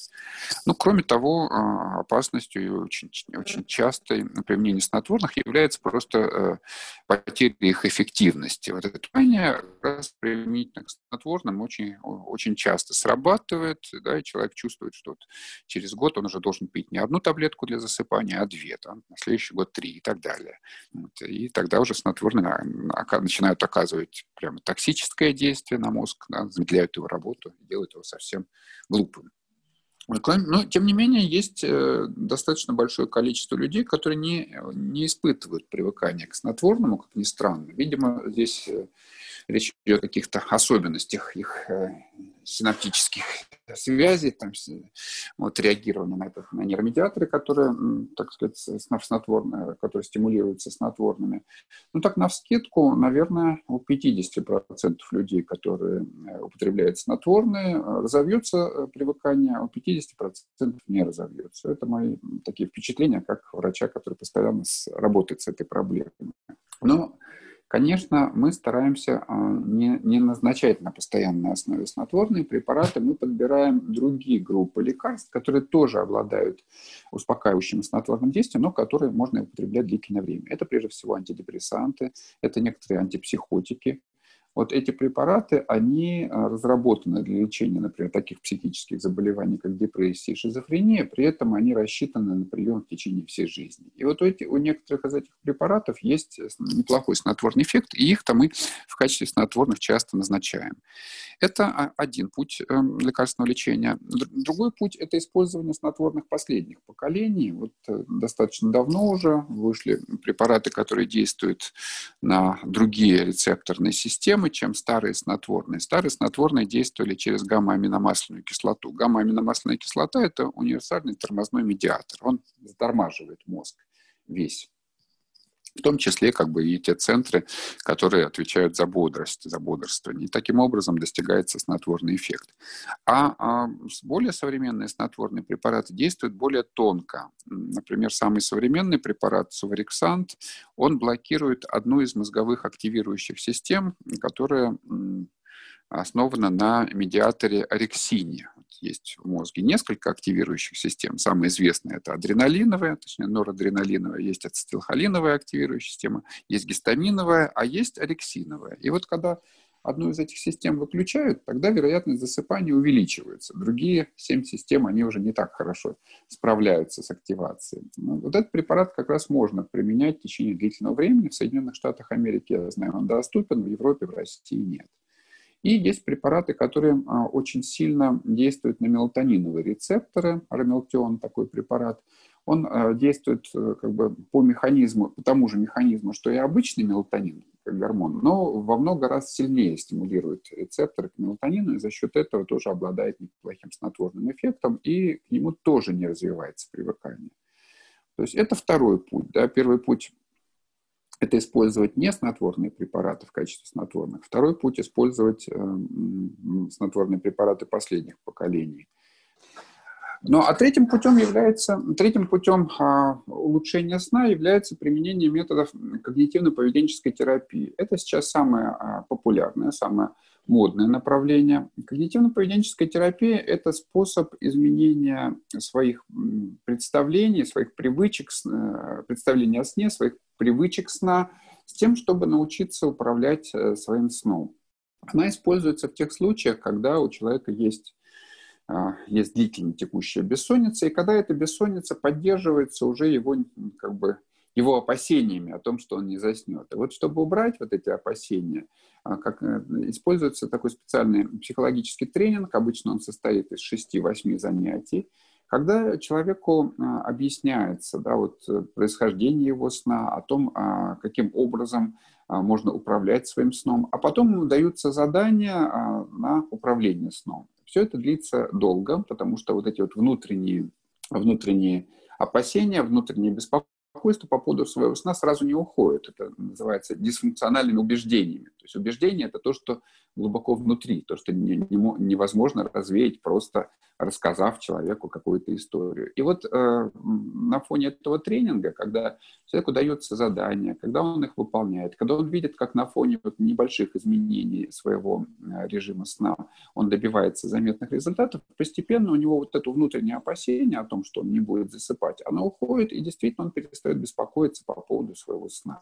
Ну, кроме того, а, опасностью очень, очень частой применения снотворных является просто э, потеря их эффективности. Вот это применение раз применительно к снотворным очень, очень часто срабатывает, да, и человек чувствует, что вот через год он уже должен пить не одну таблетку для засыпания, а две, там, на следующий год три и так далее. Вот, и тогда уже снотворные начинают оказывать прямо токсическое действие на мозг, да, замедляют его работу, делают его совсем глупым. Но, тем не менее, есть э, достаточно большое количество людей, которые не, не испытывают привыкания к снотворному, как ни странно. Видимо, здесь э, речь идет о каких-то особенностях их э, синаптических связей, там, вот, реагирования на, это, на нейромедиаторы, которые, так сказать, снотворные, которые стимулируются снотворными. Ну так, на вскидку, наверное, у 50% людей, которые э, употребляют снотворные, э, привыкание, а у 50% не разовьется. Это мои такие впечатления, как врача, который постоянно работает с этой проблемой. Но Конечно, мы стараемся а, не, не назначать на постоянной основе снотворные препараты, мы подбираем другие группы лекарств, которые тоже обладают успокаивающим снотворным действием, но которые можно употреблять длительное время. Это прежде всего антидепрессанты, это некоторые антипсихотики, вот эти препараты, они а, разработаны для лечения, например, таких психических заболеваний, как депрессия и шизофрения, при этом они рассчитаны на прием в течение всей жизни. И вот у, эти, у некоторых из этих препаратов есть неплохой снотворный эффект, и их-то мы в качестве снотворных часто назначаем. Это а, один путь эм, лекарственного лечения. Другой путь – это использование снотворных последних поколений. Вот э, достаточно давно уже вышли препараты, которые действуют на другие рецепторные системы, системы, чем старые снотворные. Старые снотворные действовали через гамма-аминомасляную кислоту. Гамма-аминомасляная кислота – это универсальный тормозной медиатор. Он затормаживает мозг весь в том числе как бы и те центры, которые отвечают за бодрость, за бодрствование. И таким образом достигается снотворный эффект. А, а более современные снотворные препараты действуют более тонко. Например, самый современный препарат Сувариксант, он блокирует одну из мозговых активирующих систем, которая основана на медиаторе орексине есть в мозге несколько активирующих систем. Самая известная это адреналиновая, точнее норадреналиновая, есть ацетилхолиновая активирующая система, есть гистаминовая, а есть орексиновая. И вот когда одну из этих систем выключают, тогда вероятность засыпания увеличивается. Другие семь систем, они уже не так хорошо справляются с активацией. Ну, вот этот препарат как раз можно применять в течение длительного времени. В Соединенных Штатах Америки, я знаю, он доступен, в Европе, в России нет. И есть препараты, которые а, очень сильно действуют на мелатониновые рецепторы. Рамелтион такой препарат. Он а, действует э, как бы по механизму, по тому же механизму, что и обычный мелатонин, как гормон, но во много раз сильнее стимулирует рецепторы к мелатонину и за счет этого тоже обладает неплохим снотворным эффектом и к нему тоже не развивается привыкание. То есть это второй путь. Да? Первый путь это использовать не снотворные препараты в качестве снотворных. Второй путь – использовать э, снотворные препараты последних поколений. Ну, а третьим путем является, третьим путем а, улучшения сна является применение методов когнитивно-поведенческой терапии. Это сейчас самое а, популярное, самое модное направление. Когнитивно-поведенческая терапия – это способ изменения своих представлений, своих привычек, э, представления о сне, своих привычек сна, с тем, чтобы научиться управлять э, своим сном. Она используется в тех случаях, когда у человека есть, а, есть длительная текущая бессонница, и когда эта бессонница поддерживается уже его, как бы, его опасениями о том, что он не заснет. И вот чтобы убрать вот эти опасения, а, как, э, используется такой специальный психологический тренинг, обычно он состоит из 6-8 занятий, когда человеку а, объясняется да, вот, э, происхождение его сна, о том, а, каким образом а, можно управлять своим сном, а потом даются задания на управление сном. Все это длится долго, потому что вот эти вот внутренние, внутренние опасения, внутренние беспокойства по поводу своего сна сразу не уходят. Это называется дисфункциональными убеждениями. То есть убеждение — это то, что глубоко внутри, то, что не, не, невозможно развеять просто рассказав человеку какую-то историю. И вот э, на фоне этого тренинга, когда человеку дается задание, когда он их выполняет, когда он видит, как на фоне вот небольших изменений своего э, режима сна он добивается заметных результатов, постепенно у него вот это внутреннее опасение о том, что он не будет засыпать, оно уходит, и действительно он перестает беспокоиться по поводу своего сна.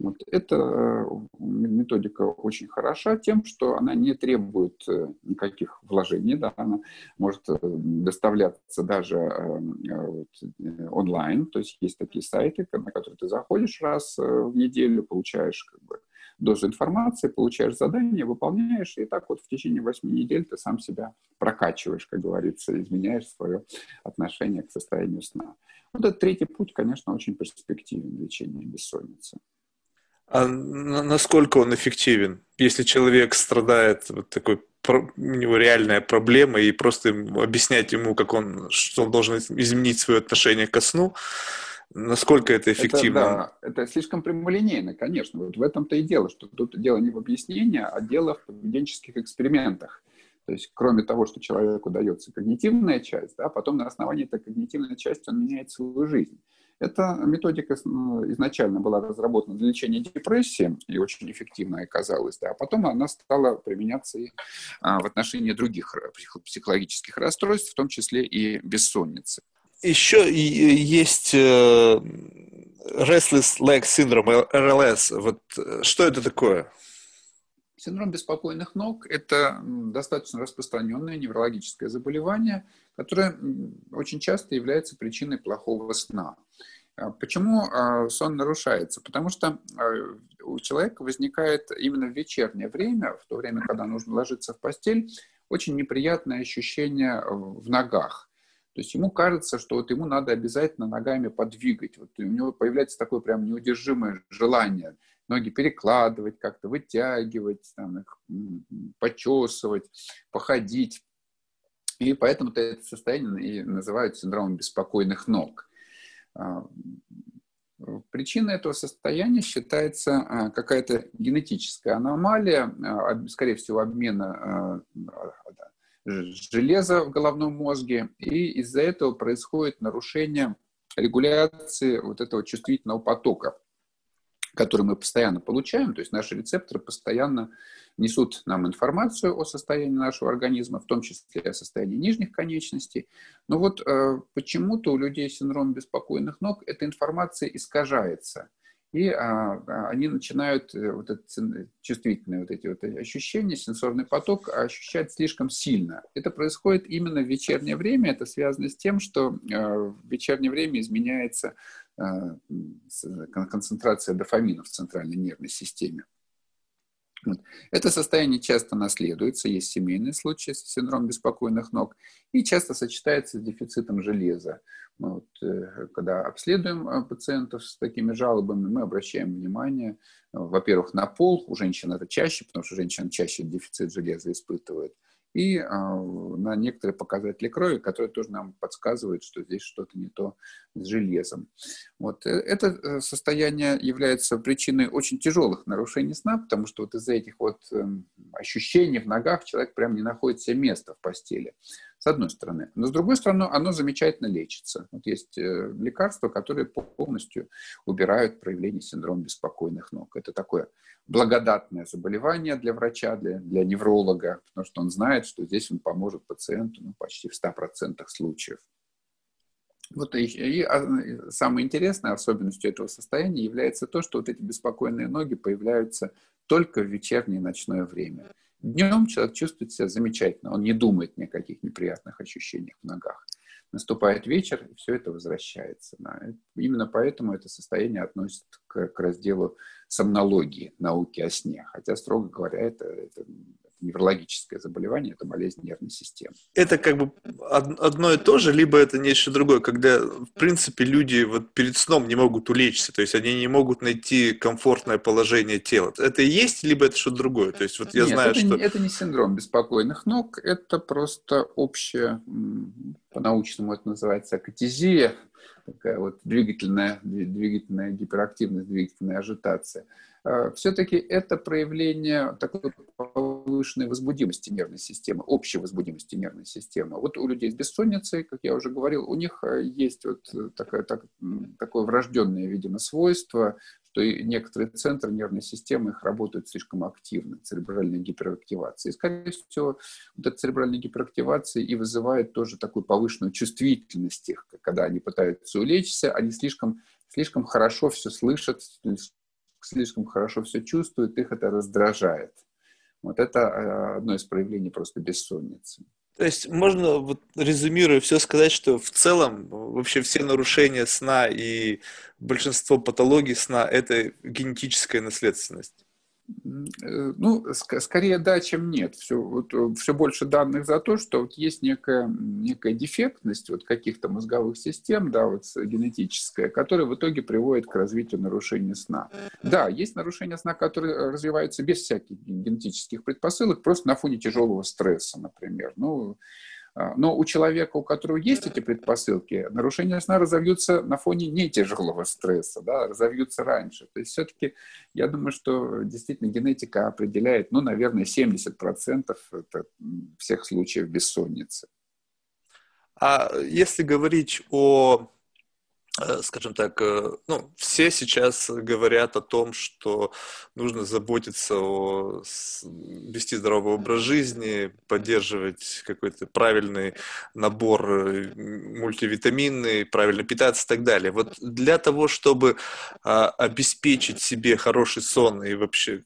Вот эта э, методика очень хороша тем, что она не требует э, никаких вложений, да, она может э, доставляться даже онлайн, то есть есть такие сайты, на которые ты заходишь раз в неделю, получаешь как бы дозу информации, получаешь задание, выполняешь, и так вот в течение восьми недель ты сам себя прокачиваешь, как говорится, изменяешь свое отношение к состоянию сна. Вот этот третий путь, конечно, очень перспективен лечения бессонницы. А насколько он эффективен? Если человек страдает вот такой у него реальная проблема, и просто объяснять ему, как он, что он должен изменить свое отношение ко сну, насколько это эффективно? Это, да, это слишком прямолинейно, конечно. Вот в этом-то и дело, что тут дело не в объяснении, а дело в поведенческих экспериментах. То есть, кроме того, что человеку дается когнитивная часть, да, потом на основании этой когнитивной части он меняет свою жизнь. Эта методика ну, изначально была разработана для лечения депрессии и очень эффективной оказалась, да, а потом она стала применяться и а, в отношении других психологических расстройств, в том числе и бессонницы. Еще есть э, Restless Leg Syndrome, RLS. Вот э, что это такое? Синдром беспокойных ног – это достаточно распространенное неврологическое заболевание, которое очень часто является причиной плохого сна. А почему а, сон нарушается? Потому что а, у человека возникает именно в вечернее время, в то время, когда нужно ложиться в постель, очень неприятное ощущение в ногах. То есть ему кажется, что вот ему надо обязательно ногами подвигать. Вот у него появляется такое прям неудержимое желание ноги перекладывать, как-то вытягивать, там, их почесывать, походить. И поэтому это состояние и называют синдромом беспокойных ног. А, причиной этого состояния считается а, какая-то генетическая аномалия, а, скорее всего, обмена железа в головном мозге, и из-за этого происходит нарушение регуляции вот этого чувствительного потока который мы постоянно получаем, то есть наши рецепторы постоянно несут нам информацию о состоянии нашего организма, в том числе о состоянии нижних конечностей. Но вот э, почему-то у людей с синдромом беспокойных ног эта информация искажается. И а, а они начинают э, вот это чувствительные вот эти вот ощущения, сенсорный поток ощущать слишком сильно. Это происходит именно в вечернее время. Это связано с тем, что э, в вечернее время изменяется Э, концентрация дофамина в центральной нервной системе. Вот. Это состояние часто наследуется, есть семейные случаи с синдромом беспокойных ног, и часто сочетается с дефицитом железа. Мы вот, э, когда обследуем э, пациентов с такими жалобами, мы обращаем внимание, во-первых, на пол, у женщин это чаще, потому что женщина чаще дефицит железа испытывает, и а, на некоторые показатели крови, которые тоже нам подсказывают, что здесь что-то не то с железом. Вот. Э, это э, состояние является причиной очень тяжелых нарушений сна, потому что вот из-за этих вот эм, ощущений в ногах человек прям не находит себе места в постели с одной стороны. Но с другой стороны, оно замечательно лечится. Вот есть э, лекарства, которые полностью убирают проявление синдрома беспокойных ног. Это такое благодатное заболевание для врача, для, для невролога, потому что он знает, что здесь он поможет пациенту ну, почти в 100% случаев. Вот и, и, и самой интересной особенностью этого состояния является то, что вот эти беспокойные ноги появляются только в вечернее и ночное время. Днем человек чувствует себя замечательно, он не думает ни о каких неприятных ощущениях в ногах. Наступает вечер, и все это возвращается. Именно поэтому это состояние относится к, к разделу сомнологии, науки о сне. Хотя, строго говоря, это, это неврологическое заболевание, это болезнь нервной системы. Это как бы одно и то же, либо это нечто другое, когда, в принципе, люди вот перед сном не могут улечься, то есть они не могут найти комфортное положение тела. Это и есть, либо это что-то другое? То есть вот я Нет, знаю, это, что... Не, это не синдром беспокойных ног, это просто общая, по-научному это называется акатизия, такая вот двигательная, двигательная гиперактивность, двигательная ажитация. А, Все-таки это проявление такой повышенной возбудимости нервной системы, общей возбудимости нервной системы. Вот у людей с бессонницей, как я уже говорил, у них э, есть вот такое, так, такое врожденное, видимо, свойство, что некоторые центры нервной системы их работают слишком активно, церебральная гиперактивация. И, скорее всего, вот эта церебральная гиперактивация и вызывает тоже такую повышенную чувствительность их, когда они пытаются улечься, они слишком, слишком хорошо все слышат, слишком хорошо все чувствуют, их это раздражает. Вот это э, одно из проявлений просто бессонницы. То есть можно, вот, резюмируя, все сказать, что в целом вообще все нарушения сна и большинство патологий сна – это генетическая наследственность? Э, ну, ск- скорее да, чем нет. Все, вот, э, все больше данных за то, что вот есть некая, некая дефектность вот каких-то мозговых систем, да, вот генетическая, которая в итоге приводит к развитию нарушения сна. Да, есть нарушения сна, которые развиваются без всяких генетических предпосылок, просто на фоне тяжелого стресса, например. Ну, но у человека, у которого есть эти предпосылки, нарушения сна разовьются на фоне не тяжелого стресса, да, разовьются раньше. То есть все-таки я думаю, что действительно генетика определяет, ну, наверное, 70% всех случаев бессонницы. А если говорить о скажем так, э, ну, все сейчас говорят о том, что нужно заботиться о вести здоровый образ жизни, поддерживать какой-то правильный набор э, мультивитаминный, правильно питаться и так далее. Вот для того, чтобы а, обеспечить себе хороший сон и вообще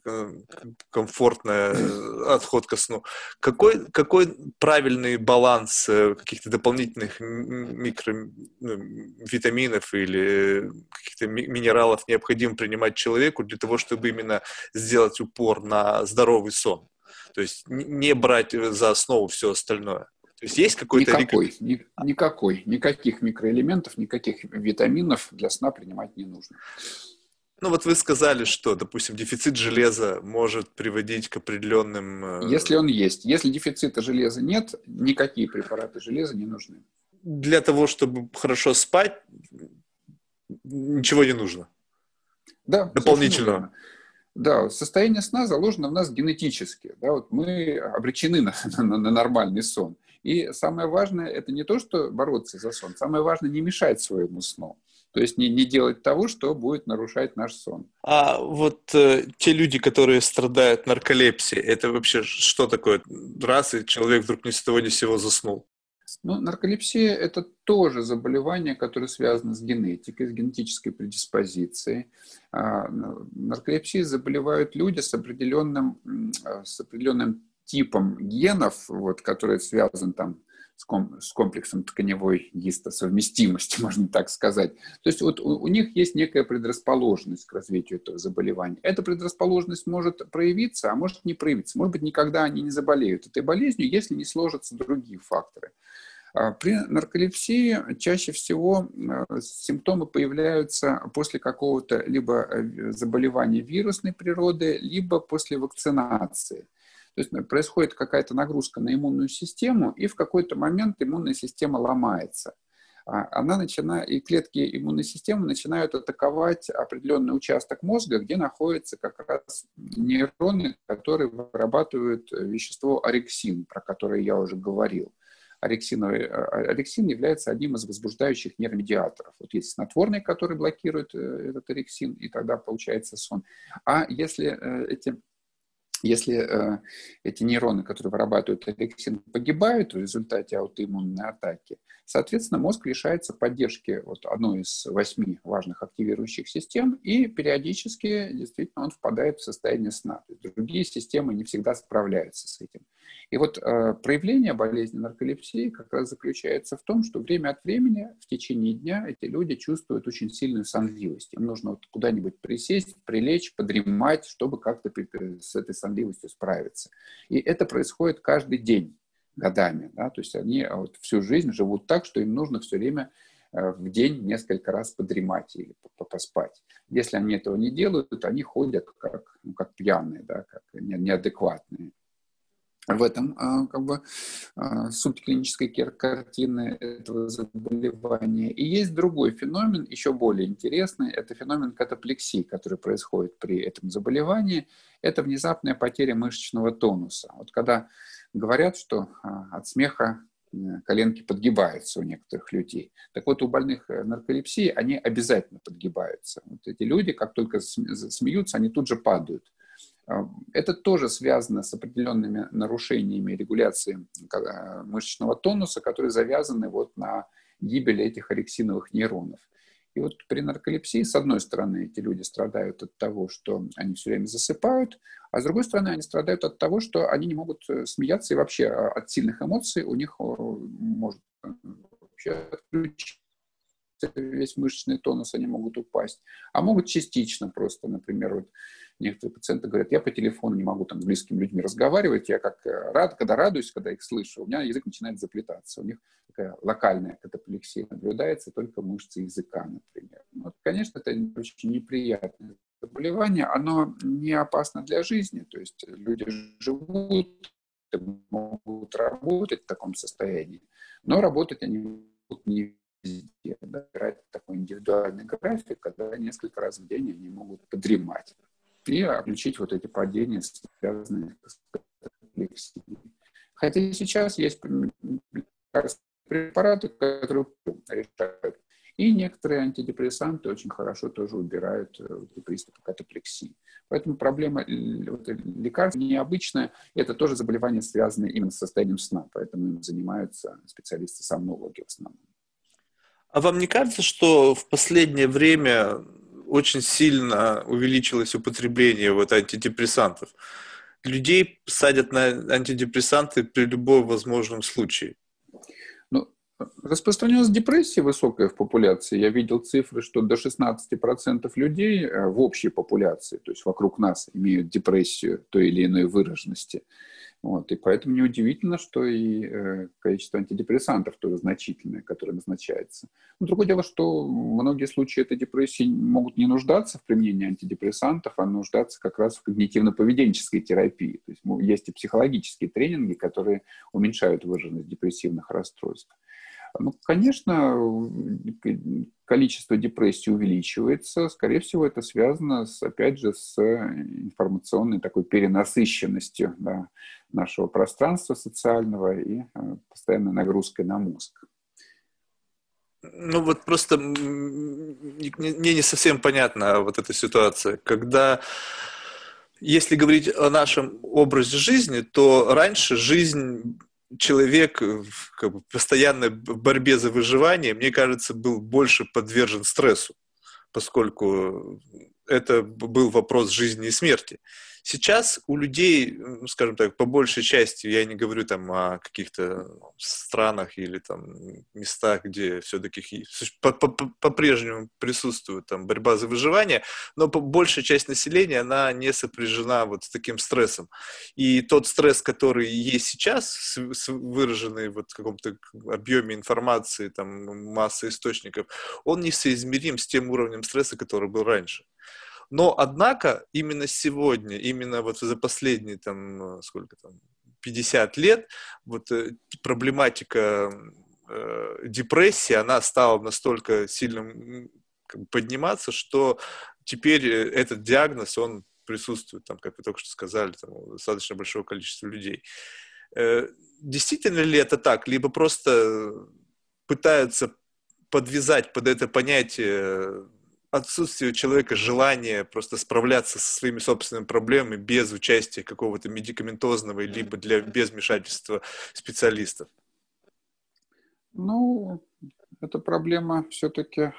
комфортный отход ко сну, какой, какой правильный баланс каких-то дополнительных микровитаминов витаминов или каких-то минералов необходимо принимать человеку для того, чтобы именно сделать упор на здоровый сон. То есть не брать за основу все остальное. То есть есть какой-то... Никакой, ни, никакой, никаких микроэлементов, никаких витаминов для сна принимать не нужно. Ну вот вы сказали, что, допустим, дефицит железа может приводить к определенным... Э, Если он есть. Если дефицита железа нет, никакие препараты железа не нужны для того, чтобы хорошо спать, ничего не нужно. Да, дополнительно. Да, состояние сна заложено в нас генетически. Да, вот мы обречены на, на, на нормальный сон. И самое важное это не то, что бороться за сон, самое важное не мешать своему сну. То есть не, не делать того, что будет нарушать наш сон. А вот э, те люди, которые страдают нарколепсией, это вообще что такое? Раз и человек вдруг ни с того ни с сего заснул. Ну, нарколепсия – это тоже заболевание, которое связано с генетикой, с генетической предиспозицией. А, нарколепсией заболевают люди с определенным, а, с определенным типом генов, вот, который связан там с, ком, с комплексом тканевой гистосовместимости, можно так сказать. То есть вот у, у них есть некая предрасположенность к развитию этого заболевания. Эта предрасположенность может проявиться, а может не проявиться. Может быть, никогда они не заболеют этой болезнью, если не сложатся другие факторы. А при нарколепсии чаще всего э, симптомы появляются после какого-то либо э, заболевания вирусной природы, либо после вакцинации. То есть э, происходит какая-то нагрузка на иммунную систему, и в какой-то момент иммунная система ломается. А она начинает, и клетки иммунной системы начинают атаковать определенный участок мозга, где находятся как раз нейроны, которые вырабатывают вещество орексин, про которое я уже говорил орексиновый, э, орексин является одним из возбуждающих нейромедиаторов. Вот есть снотворный, который блокирует э, этот орексин, и тогда получается сон. А если э, эти если э, эти нейроны, которые вырабатывают орексин, погибают в результате аутоиммунной атаки, соответственно, мозг лишается поддержки вот одной из восьми важных активирующих систем, и периодически действительно он впадает в состояние сна. То есть другие системы не всегда справляются с этим. И вот э, проявление болезни нарколепсии как раз заключается в том, что время от времени в течение дня эти люди чувствуют очень сильную сонливость. Им нужно вот куда-нибудь присесть, прилечь, подремать, чтобы как-то с этой сонливостью справиться. И это происходит каждый день годами. Да? То есть они вот всю жизнь живут так, что им нужно все время э, в день несколько раз подремать или поспать. Если они этого не делают, они ходят как, ну, как пьяные, да, как неадекватные в этом а, как бы а, суть клинической картины этого заболевания. И есть другой феномен, еще более интересный, это феномен катаплексии, который происходит при этом заболевании. Это внезапная потеря мышечного тонуса. Вот когда говорят, что а, от смеха э, коленки подгибаются у некоторых людей. Так вот, у больных э, нарколепсии они обязательно подгибаются. Вот эти люди, как только смеются, они тут же падают. Это тоже связано с определенными нарушениями регуляции мышечного тонуса, которые завязаны вот на гибели этих орексиновых нейронов. И вот при нарколепсии, с одной стороны, эти люди страдают от того, что они все время засыпают, а с другой стороны, они страдают от того, что они не могут э, смеяться, и вообще а, от сильных эмоций у них может э, вообще отключиться весь мышечный тонус, они могут упасть, а могут частично просто, например, вот Некоторые пациенты говорят, я по телефону не могу там с близкими людьми разговаривать, я как э, рад, когда радуюсь, когда их слышу, у меня язык начинает заплетаться. У них такая локальная катаплексия наблюдается, только мышцы языка, например. Ну, вот, конечно, это очень неприятное заболевание, оно не опасно для жизни, то есть люди живут, могут работать в таком состоянии, но работать они могут не везде. Да, такой индивидуальный график, когда несколько раз в день они могут подремать и включить вот эти падения, связанные с рефлексией. Хотя сейчас есть препараты, которые решают. И некоторые антидепрессанты очень хорошо тоже убирают э, приступы катаплексии. Поэтому проблема вот, лекарств необычная. Это тоже заболевание, связанное именно с состоянием сна. Поэтому им занимаются специалисты-сомнологи в основном. А вам не кажется, что в последнее время очень сильно увеличилось употребление вот антидепрессантов. Людей садят на антидепрессанты при любом возможном случае. Ну, распространенность депрессии высокая в популяции. Я видел цифры, что до 16% людей э, в общей популяции, то есть вокруг нас, имеют депрессию той или иной выраженности. Вот, и поэтому неудивительно, что и э, количество антидепрессантов тоже значительное, которое назначается. Но другое дело, что многие случаи этой депрессии могут не нуждаться в применении антидепрессантов, а нуждаться как раз в когнитивно-поведенческой терапии. То есть есть и психологические тренинги, которые уменьшают выраженность депрессивных расстройств. Ну, конечно, количество депрессии увеличивается. Скорее всего, это связано, с, опять же, с информационной такой перенасыщенностью да, нашего пространства социального и э, постоянной нагрузкой на мозг. Ну вот просто мне не совсем понятна вот эта ситуация, когда если говорить о нашем образе жизни, то раньше жизнь человек в как бы, постоянной борьбе за выживание, мне кажется, был больше подвержен стрессу, поскольку это был вопрос жизни и смерти. Сейчас у людей, скажем так, по большей части, я не говорю там о каких-то странах или там местах, где все-таки по-прежнему присутствует там борьба за выживание, но большая часть населения, она не сопряжена вот с таким стрессом. И тот стресс, который есть сейчас, выраженный вот в каком-то объеме информации, там, массы источников, он несоизмерим с тем уровнем стресса, который был раньше. Но, однако, именно сегодня, именно вот за последние, там, сколько там, 50 лет, вот э, проблематика э, депрессии, она стала настолько сильно как бы, подниматься, что теперь э, этот диагноз, он присутствует, там, как вы только что сказали, там, достаточно большого количества людей. Э, действительно ли это так? Либо просто пытаются подвязать под это понятие отсутствие у человека желания просто справляться со своими собственными проблемами без участия какого-то медикаментозного либо для, без вмешательства специалистов? Ну, эта проблема все-таки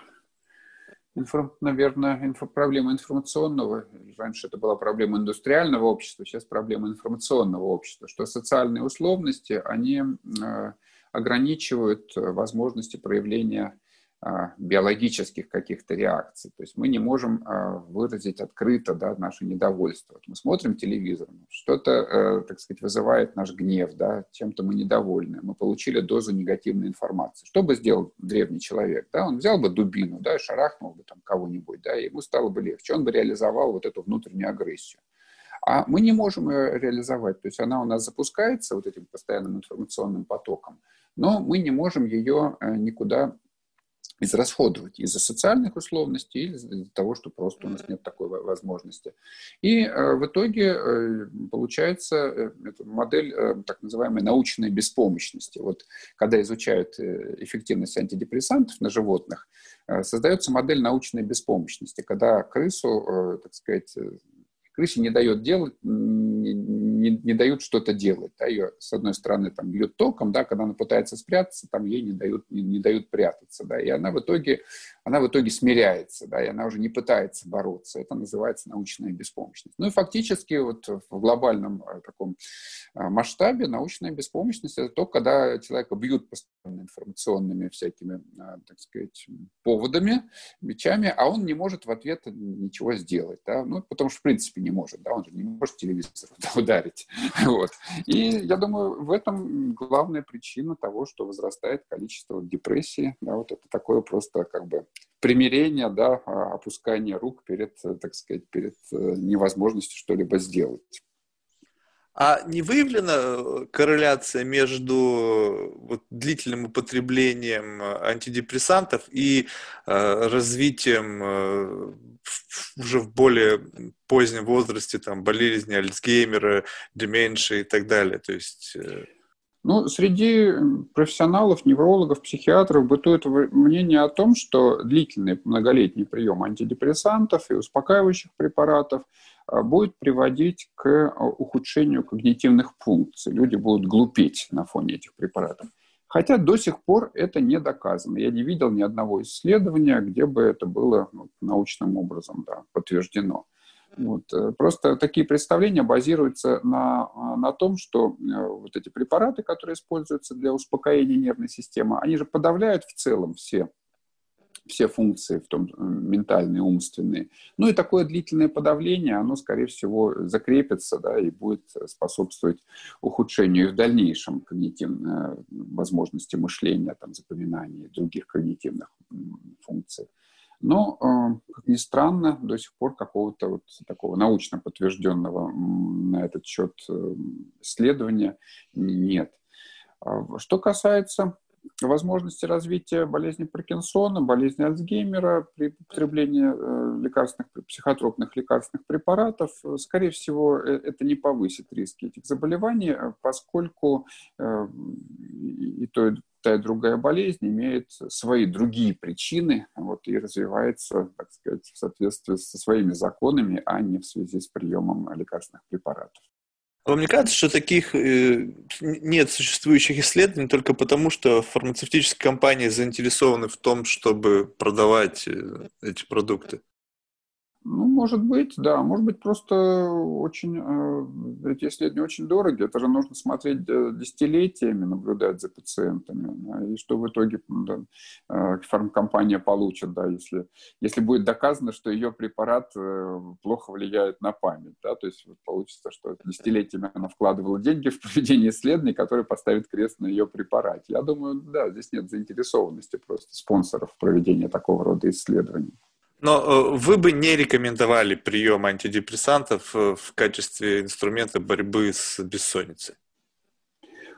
Информ, наверное, инфо, проблема информационного. Раньше это была проблема индустриального общества, сейчас проблема информационного общества, что социальные условности, они э, ограничивают возможности проявления биологических каких-то реакций. То есть мы не можем а, выразить открыто да, наше недовольство. Вот мы смотрим телевизор, что-то, э, так сказать, вызывает наш гнев, да, чем-то мы недовольны, мы получили дозу негативной информации. Что бы сделал древний человек? Да? Он взял бы дубину, да, и шарахнул бы там кого-нибудь, да, и ему стало бы легче. Он бы реализовал вот эту внутреннюю агрессию. А мы не можем ее реализовать. То есть она у нас запускается вот этим постоянным информационным потоком, но мы не можем ее э, никуда израсходовать из-за социальных условностей или из-за того, что просто у нас нет такой возможности. И э, в итоге э, получается э, модель так называемой научной беспомощности. Вот когда изучают эффективность антидепрессантов на животных, создается модель научной беспомощности, когда крысу, так сказать, крысе не дает делать, не, не, дают что-то делать. Да, ее, с одной стороны, там, бьют током, да, когда она пытается спрятаться, там ей не дают, не, не дают прятаться. Да, и она в, итоге, она в итоге смиряется, да, и она уже не пытается бороться. Это называется научная беспомощность. Ну и фактически вот в глобальном э, таком э, масштабе научная беспомощность – это то, когда человека бьют постоянно информационными всякими, э, так сказать, поводами, мечами, а он не может в ответ ничего сделать. Да? Ну, потому что, в принципе, не может. Да? Он же не может телевизор ударить. Вот. И я думаю, в этом главная причина того, что возрастает количество депрессии. Да? Вот это такое просто как бы примирение, да, а, опускание рук перед, так сказать, перед э, невозможностью что-либо сделать. А не выявлена э, корреляция между э, вот, длительным употреблением э, антидепрессантов и э, развитием э, уже в более позднем возрасте там, болезни Альцгеймера, деменши и так далее? То есть... Э... Ну, среди профессионалов, неврологов, психиатров бытует мнение о том, что длительный многолетний прием антидепрессантов и успокаивающих препаратов – будет приводить к а, ухудшению когнитивных функций. Люди будут глупеть на фоне этих препаратов. Хотя до сих пор это не доказано. Я не видел ни одного исследования, где бы это было ну, научным образом да, подтверждено. Вот. Э, просто такие представления базируются на, на том, что э, вот эти препараты, которые используются для успокоения нервной системы, они же подавляют в целом все все функции, в том э, ментальные, умственные. Ну и такое длительное подавление, оно, скорее всего, закрепится да, и будет способствовать ухудшению в дальнейшем когнитивной э, возможности мышления, там, запоминания других когнитивных функций. Но, э, как ни странно, до сих пор какого-то вот такого научно подтвержденного на этот счет исследования нет. А что касается возможности развития болезни Паркинсона, болезни Альцгеймера при употреблении э, лекарственных, психотропных лекарственных препаратов, э, скорее всего, э, это не повысит риски этих заболеваний, поскольку и то, и та и другая болезнь имеет свои другие причины вот, и развивается, так сказать, в соответствии со своими законами, а не в связи с приемом лекарственных препаратов. Вам не кажется, что таких э, нет существующих исследований только потому, что фармацевтические компании заинтересованы в том, чтобы продавать э, эти продукты? Ну, может быть, да. Может быть, просто очень эти исследования очень дороги. Это же нужно смотреть э, десятилетиями, наблюдать за пациентами. И что в итоге да, э, фармкомпания получит, да, если, если будет доказано, что ее препарат э, плохо влияет на память. Да, то есть получится, что десятилетиями она вкладывала деньги в проведение исследований, которые поставят крест на ее препарате. Я думаю, да, здесь нет заинтересованности просто спонсоров в проведении такого рода исследований. Но э, вы бы не рекомендовали прием антидепрессантов э, в качестве инструмента борьбы с бессонницей?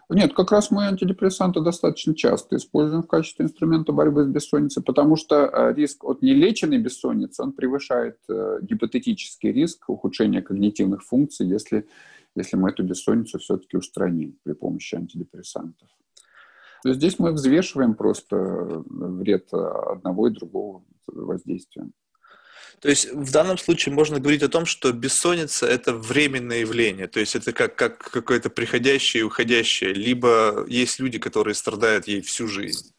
Нет, как раз мы антидепрессанты достаточно часто используем в качестве инструмента борьбы с бессонницей, потому что э, риск от нелеченной бессонницы, он превышает гипотетический риск ухудшения когнитивных функций, если, если мы эту бессонницу все-таки устраним при помощи антидепрессантов. Здесь мы взвешиваем просто вред одного и другого воздействия. То есть в данном случае можно говорить о том, что бессонница – это временное явление, то есть это как, как какое-то приходящее и уходящее, либо есть люди, которые страдают ей всю жизнь.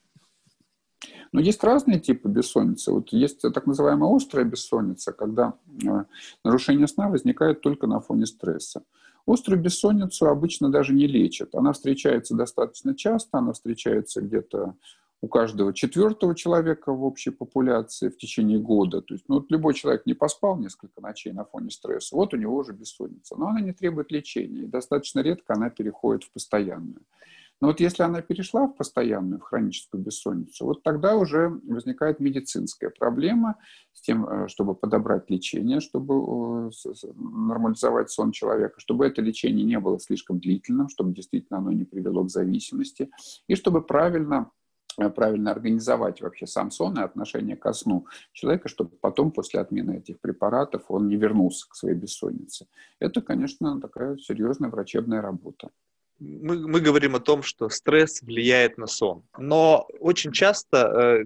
Но есть разные типы бессонницы. Вот есть так называемая острая бессонница, когда э, нарушение сна возникает только на фоне стресса. Острую бессонницу обычно даже не лечат. Она встречается достаточно часто, она встречается где-то у каждого четвертого человека в общей популяции в течение года. То есть ну, вот любой человек не поспал несколько ночей на фоне стресса, вот у него уже бессонница. Но она не требует лечения, и достаточно редко она переходит в постоянную. Но вот если она перешла в постоянную, в хроническую бессонницу, вот тогда уже возникает медицинская проблема с тем, э, чтобы подобрать лечение, чтобы э, нормализовать сон человека, чтобы это лечение не было слишком длительным, чтобы действительно оно не привело к зависимости, и чтобы правильно Э, правильно организовать вообще сам сон и отношение ко сну человека, чтобы потом, после отмены этих препаратов, он не вернулся к своей бессоннице. Это, конечно, такая серьезная врачебная работа. Мы, мы говорим о том, что стресс влияет на сон. Но очень часто,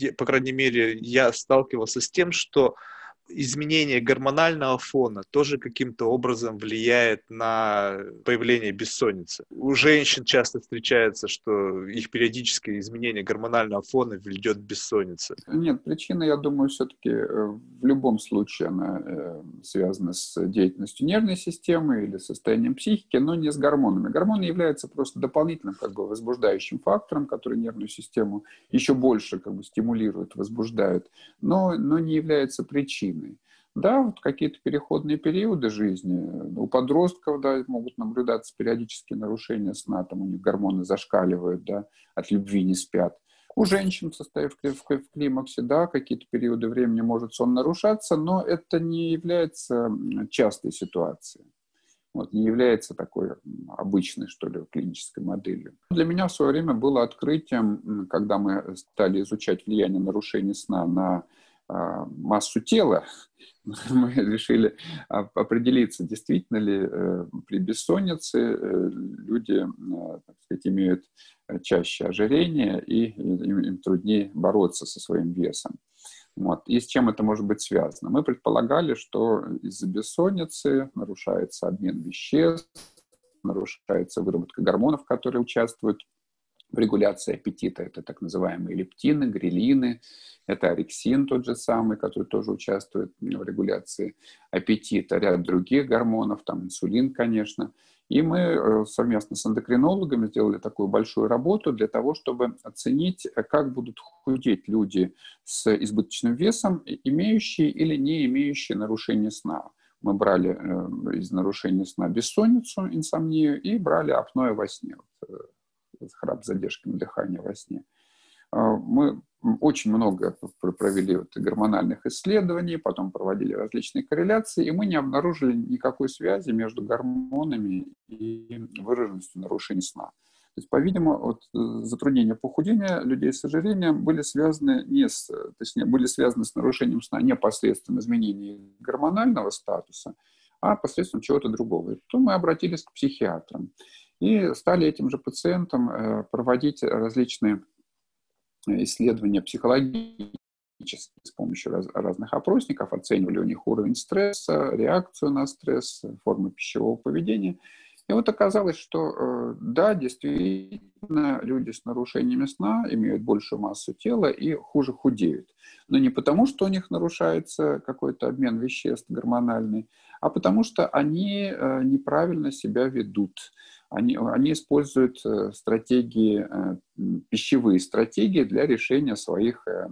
э, по крайней мере, я сталкивался с тем, что изменение гормонального фона тоже каким-то образом влияет на появление бессонницы. У женщин часто встречается, что их периодическое изменение гормонального фона ведет к бессоннице. Нет, причина, я думаю, все-таки э, в любом случае она э, связана с деятельностью нервной системы или состоянием психики, но не с гормонами. Гормоны являются просто дополнительным как бы возбуждающим фактором, который нервную систему еще больше как бы стимулирует, возбуждает, но, но не является причиной причиной. Да, вот какие-то переходные периоды жизни. У подростков да, могут наблюдаться периодические нарушения сна, там у них гормоны зашкаливают, да, от любви не спят. У женщин, состояв в климаксе, да, какие-то периоды времени может сон нарушаться, но это не является частой ситуацией. Вот, не является такой обычной, что ли, клинической моделью. Для меня в свое время было открытием, когда мы стали изучать влияние нарушений сна на массу тела, мы решили определиться, действительно ли э, при бессоннице э, люди, э, так сказать, имеют чаще ожирение и им, им труднее бороться со своим весом. Вот. И с чем это может быть связано? Мы предполагали, что из-за бессонницы нарушается обмен веществ, нарушается выработка гормонов, которые участвуют в регуляции аппетита. Это так называемые лептины, грелины, это орексин тот же самый, который тоже участвует в регуляции аппетита, ряд других гормонов, там инсулин, конечно. И мы э, совместно с эндокринологами сделали такую большую работу для того, чтобы оценить, как будут худеть люди с избыточным весом, имеющие или не имеющие нарушение сна. Мы брали э, из нарушения сна бессонницу, инсомнию, и брали апноэ во сне, э, храп с задержками дыхания во сне. А, мы очень много провели вот гормональных исследований, потом проводили различные корреляции, и мы не обнаружили никакой связи между гормонами и выраженностью нарушений сна. То есть, по-видимому, вот, э, затруднения похудения людей с ожирением были связаны не с, точнее, были связаны с нарушением сна не посредством изменения гормонального статуса, а посредством чего-то другого. И потом мы обратились к психиатрам и стали этим же пациентам э, проводить различные исследования психологические с помощью раз, разных опросников, оценивали у них уровень стресса, реакцию на стресс, формы пищевого поведения. И вот оказалось, что э, да, действительно, люди с нарушениями сна имеют большую массу тела и хуже худеют. Но не потому, что у них нарушается какой-то обмен веществ гормональный, а потому что они э, неправильно себя ведут они, они используют э, стратегии, э, пищевые стратегии для решения своих э,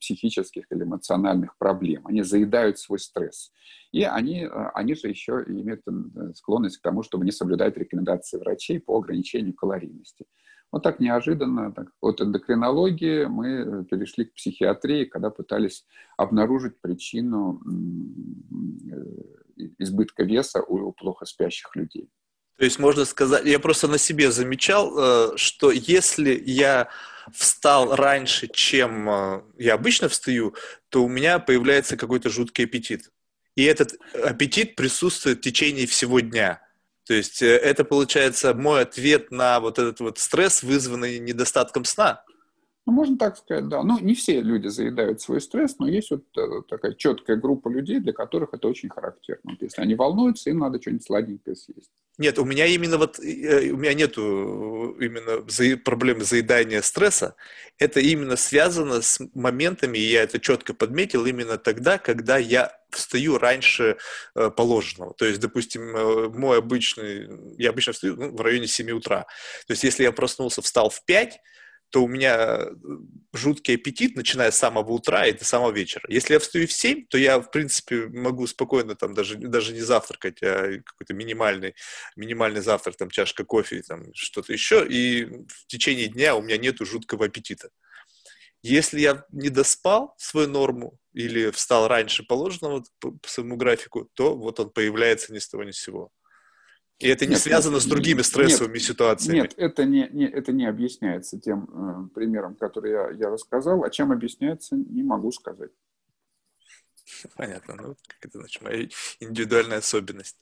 психических или эмоциональных проблем. Они заедают свой стресс. И они, они же еще имеют склонность к тому, чтобы не соблюдать рекомендации врачей по ограничению калорийности. Вот так неожиданно так, от эндокринологии мы перешли к психиатрии, когда пытались обнаружить причину избытка веса у плохо спящих людей. То есть можно сказать, я просто на себе замечал, э, что если я встал раньше, чем э, я обычно встаю, то у меня появляется какой-то жуткий аппетит. И этот аппетит присутствует в течение всего дня. То есть э, это получается мой ответ на вот этот вот стресс, вызванный недостатком сна. Ну, можно так сказать, да. Ну, не все люди заедают свой стресс, но есть вот э, такая четкая группа людей, для которых это очень характерно. Вот если они волнуются, им надо что-нибудь сладенькое съесть. Нет, у меня именно вот, э, у меня нету именно проблемы заедания стресса. Это именно связано с моментами, и я это четко подметил, именно тогда, когда я встаю раньше э, положенного. То есть, допустим, мой обычный, я обычно встаю ну, в районе 7 утра. То есть, если я проснулся, встал в 5, то у меня э, жуткий аппетит, начиная с самого утра и до самого вечера. Если я встаю в 7, то я, в принципе, могу спокойно там даже, даже не завтракать, а какой-то минимальный, минимальный завтрак, там чашка кофе, там что-то еще, и в течение дня у меня нету жуткого аппетита. Если я не доспал свою норму или встал раньше положенного по, по своему графику, то вот он появляется ни с того ни с сего. И это не нет, связано с другими стрессовыми нет, ситуациями. Нет, это не, не, это не объясняется тем э, примером, который я, я рассказал. А чем объясняется, не могу сказать. Понятно. Ну, как это значит, моя индивидуальная особенность.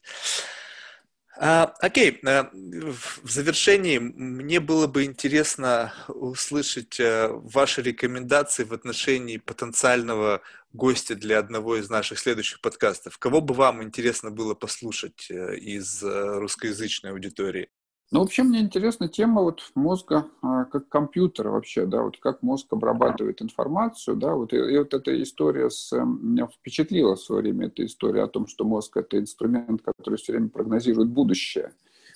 А, окей, а, в завершении мне было бы интересно услышать а, ваши рекомендации в отношении потенциального гостя для одного из наших следующих подкастов. Кого бы вам интересно было послушать э, из э, русскоязычной аудитории? Ну, вообще мне интересна тема вот мозга а, как компьютера вообще, да, вот как мозг обрабатывает информацию, да, вот и, и вот эта история с, эм, меня впечатлила в свое время, эта история о том, что мозг это инструмент, который все время прогнозирует будущее.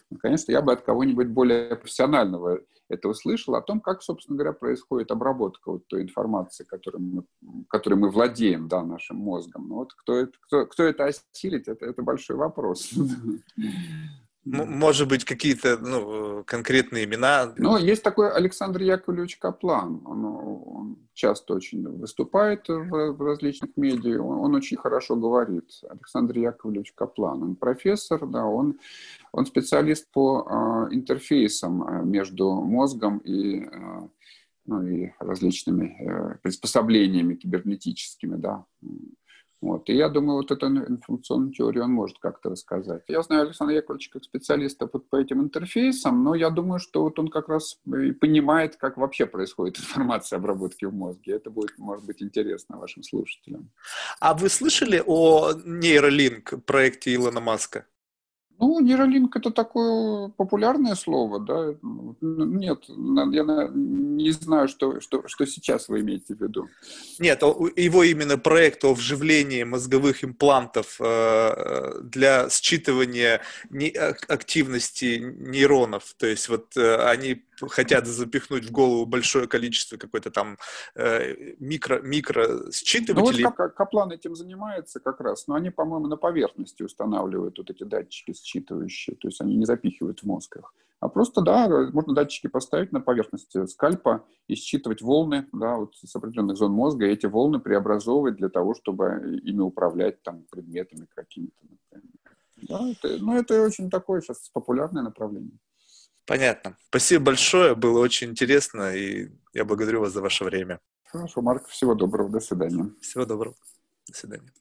Ну, конечно, я бы от кого-нибудь более профессионального это услышал, о том, как, собственно говоря, происходит обработка вот той информации, которой мы, которой мы владеем, да, нашим мозгом. Но вот кто это, кто, кто это осилит, это, это большой вопрос. Может быть, какие-то ну, конкретные имена? Ну, есть такой Александр Яковлевич Каплан. Он, он часто очень выступает в, в различных медиа. Он, он очень хорошо говорит. Александр Яковлевич Каплан. Он профессор, да, он, он специалист по э, интерфейсам а, между мозгом и, э, ну, и различными э, приспособлениями кибернетическими, да. Вот. И я думаю, вот эту информационную теорию он может как-то рассказать. Я знаю Александра Яковлевича как специалиста вот по этим интерфейсам, но я думаю, что вот он как раз и понимает, как вообще происходит информация обработки в мозге. Это будет, может быть, интересно вашим слушателям. А вы слышали о нейролинк проекте Илона Маска? Ну, нейролинк это такое популярное слово, да? Нет, я не знаю, что, что, что сейчас вы имеете в виду. Нет, его именно проект о вживлении мозговых имплантов э, для считывания активности нейронов. То есть вот э, они хотят запихнуть в голову большое количество какой-то там э, микро, микро считывателей. Ну, вот Каплан этим занимается как раз, но они, по-моему, на поверхности устанавливают вот эти датчики считывающие, то есть они не запихивают в мозг их. А просто, да, можно датчики поставить на поверхности скальпа и считывать волны, да, вот с определенных зон мозга, и эти волны преобразовывать для того, чтобы ими управлять там предметами какими-то. Да, это, ну, это очень такое сейчас популярное направление. Понятно. Спасибо большое, было очень интересно, и я благодарю вас за ваше время. Хорошо, Марк, всего доброго, до свидания. Всего доброго, до свидания.